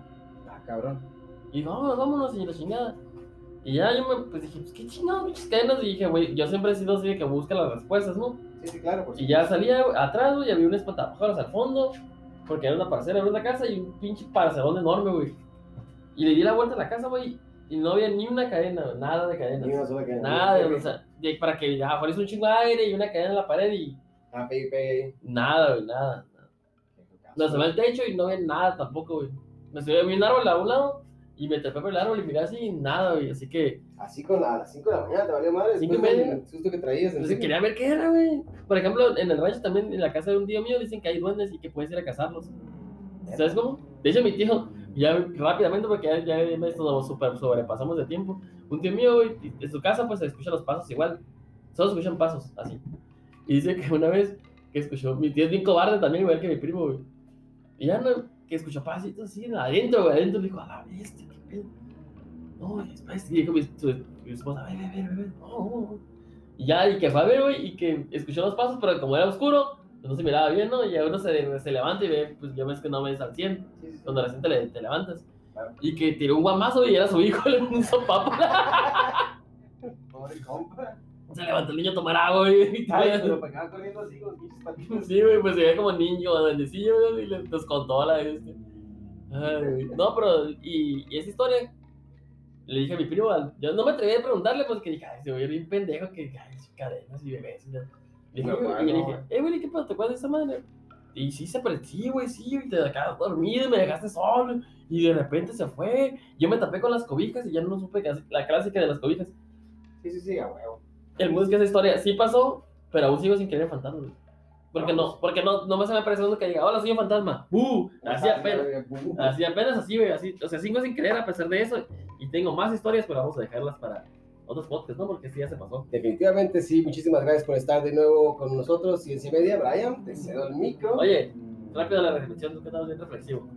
Ah, cabrón. Y vámonos, vámonos, y la chingada. Y ya yo me, pues dije, pues qué chingados, muchas cadenas, y dije, güey, yo siempre he sido así de que busca las respuestas, ¿no? Sí, sí, claro. Por Y ya salía atrás, güey, había un espantapájaros al fondo, porque era una parcela, era una casa y un pinche parcelón enorme, güey. Y le di la vuelta a la casa, güey, y no había ni una cadena, güey, nada de cadenas. Ni una sola cadena. Nada, güey, o sea, de- para que ya fuera un chingo de aire y una cadena en la pared y Ah, pegue, pegue. nada, güey, nada. Me asomé al techo y no había nada tampoco, güey. Me subí a un árbol a un lado y me trepé por el árbol y miré así nada, güey. Así que, Así con a las 5 de la mañana te valió madre. Cinco y después media. del susto que traías. entonces quería ver qué era, güey. Por ejemplo, en el rancho también, en la casa de un tío mío, dicen que hay duendes y que puedes ir a cazarlos. ¿Sabes cómo? De hecho, mi tío, ya rápidamente, porque ya, ya me super sobrepasamos de tiempo. Un tío mío, güey, en su casa, pues se escuchan los pasos igual. Solo escuchan pasos, así. Y dice que una vez que escuchó, mi tío es bien cobarde también, igual que mi primo, güey. Y ya no, que escuchó pasitos así adentro, güey, adentro. Le dijo, a la bestia, qué pedo. No, después, y dijo mi, su, mi esposa, ve, ve, ve, ve. No. Y ya, y que fue a ver, güey, y que escuchó los pasos, pero como era oscuro, pues no se miraba bien, ¿no? Y ya uno se, se levanta y ve, pues ya ves que no ves al 100 Sí, sí, sí. cuando recién te, le- te levantas. Claro. Y que tiró un guamazo y era su hijo en un sopapo. Pobre compa. Se levantó el niño a tomar agua, y Ay, todavía- pero pegaban corriendo así con pinches patines. Sí, güey, pues se veía como niño, duendecillo, güey, y le- nos contó la este. Ay. No, pero, y, y esa historia, le dije a mi primo, yo no me atreví a preguntarle, pues que dije, ay, se veía bien pendejo, que, ay, cadenas y bebés. Y, le dije, No, y le dije, eh, güey, ¿qué pedo? ¿Te acuerdas de esa madre? Y sí, se sí, güey, sí, y te quedaste dormido y me dejaste solo, y de repente se fue. Yo me tapé con las cobijas y ya no supe la clásica de las cobijas. Sí, sí, sí, a huevo. El mundo es que esa historia sí pasó, pero aún sigo sin creer en fantasmas. güey. Porque No, no, porque no, no me se me parece uno que diga, hola, soy un fantasma. ¡Uh! Así apenas, así apenas así, güey, así. O sea, sigo sin creer a pesar de eso. Y tengo más historias, pero vamos a dejarlas para otros podcasts, ¿no? Porque sí ya se pasó. Definitivamente sí, muchísimas gracias por estar de nuevo con nosotros. Ciencia y media, Brian, te cedo el micro. Oye, rápido la reflexión, tú que estabas bien reflexivo.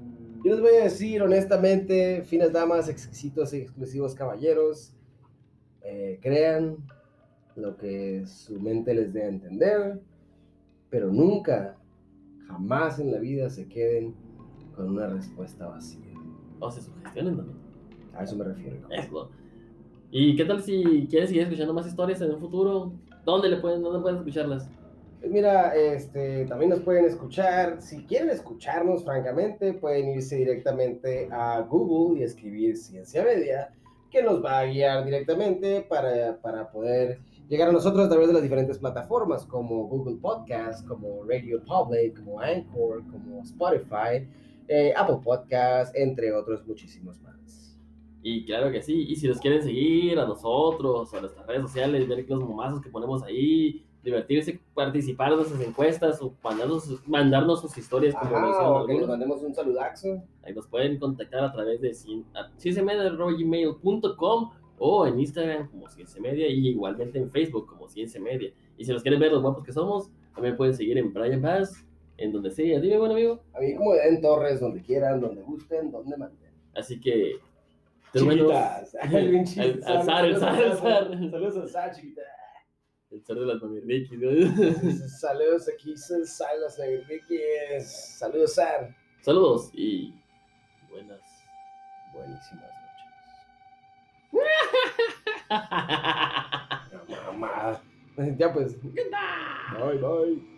Yo les voy a decir honestamente, finas damas, exquisitos y exclusivos caballeros, eh, crean lo que su mente les dé a entender, pero nunca, jamás en la vida se queden con una respuesta vacía. O se sugestionen también. A eso me refiero. Eso. ¿Y qué tal si quieres seguir escuchando más historias en un futuro? ¿Dónde le pueden, dónde pueden escucharlas? Pues mira, este, también nos pueden escuchar. Si quieren escucharnos, francamente, pueden irse directamente a Google y escribir Ciencia Media, que nos va a guiar directamente para, para poder llegar a nosotros a través de las diferentes plataformas, como Google Podcast, como Radio Public, como Anchor, como Spotify, eh, Apple Podcast, entre otros muchísimos más. Y claro que sí, y si nos quieren seguir a nosotros, a nuestras redes sociales, ver los momazos que ponemos ahí, divertirse, participar en nuestras encuestas o mandarnos, sus- mandarnos sus historias como Ajá, algunos. mandemos un saludazo. Ahí nos pueden contactar a través de cienciamedia.gmail.com o en Instagram como Ciencia Media y igualmente en Facebook como Ciencia Media. Y si nos quieren ver los guapos que somos, también pueden seguir en Brian Bass, en donde sea. Dime, buen amigo. A mí como en Torres, donde quieran, donde gusten, donde manden. Así que Chiquitas. Al- zar, el zar, el zar. Saludos al zar, chiquita. el ser de las mamirriquis, ¿no? Saludos aquí, Salas Enriquez. Saludos, zar. Saludos y buenas. Buenísimas. La mamá. Ya pues. Bye, bye.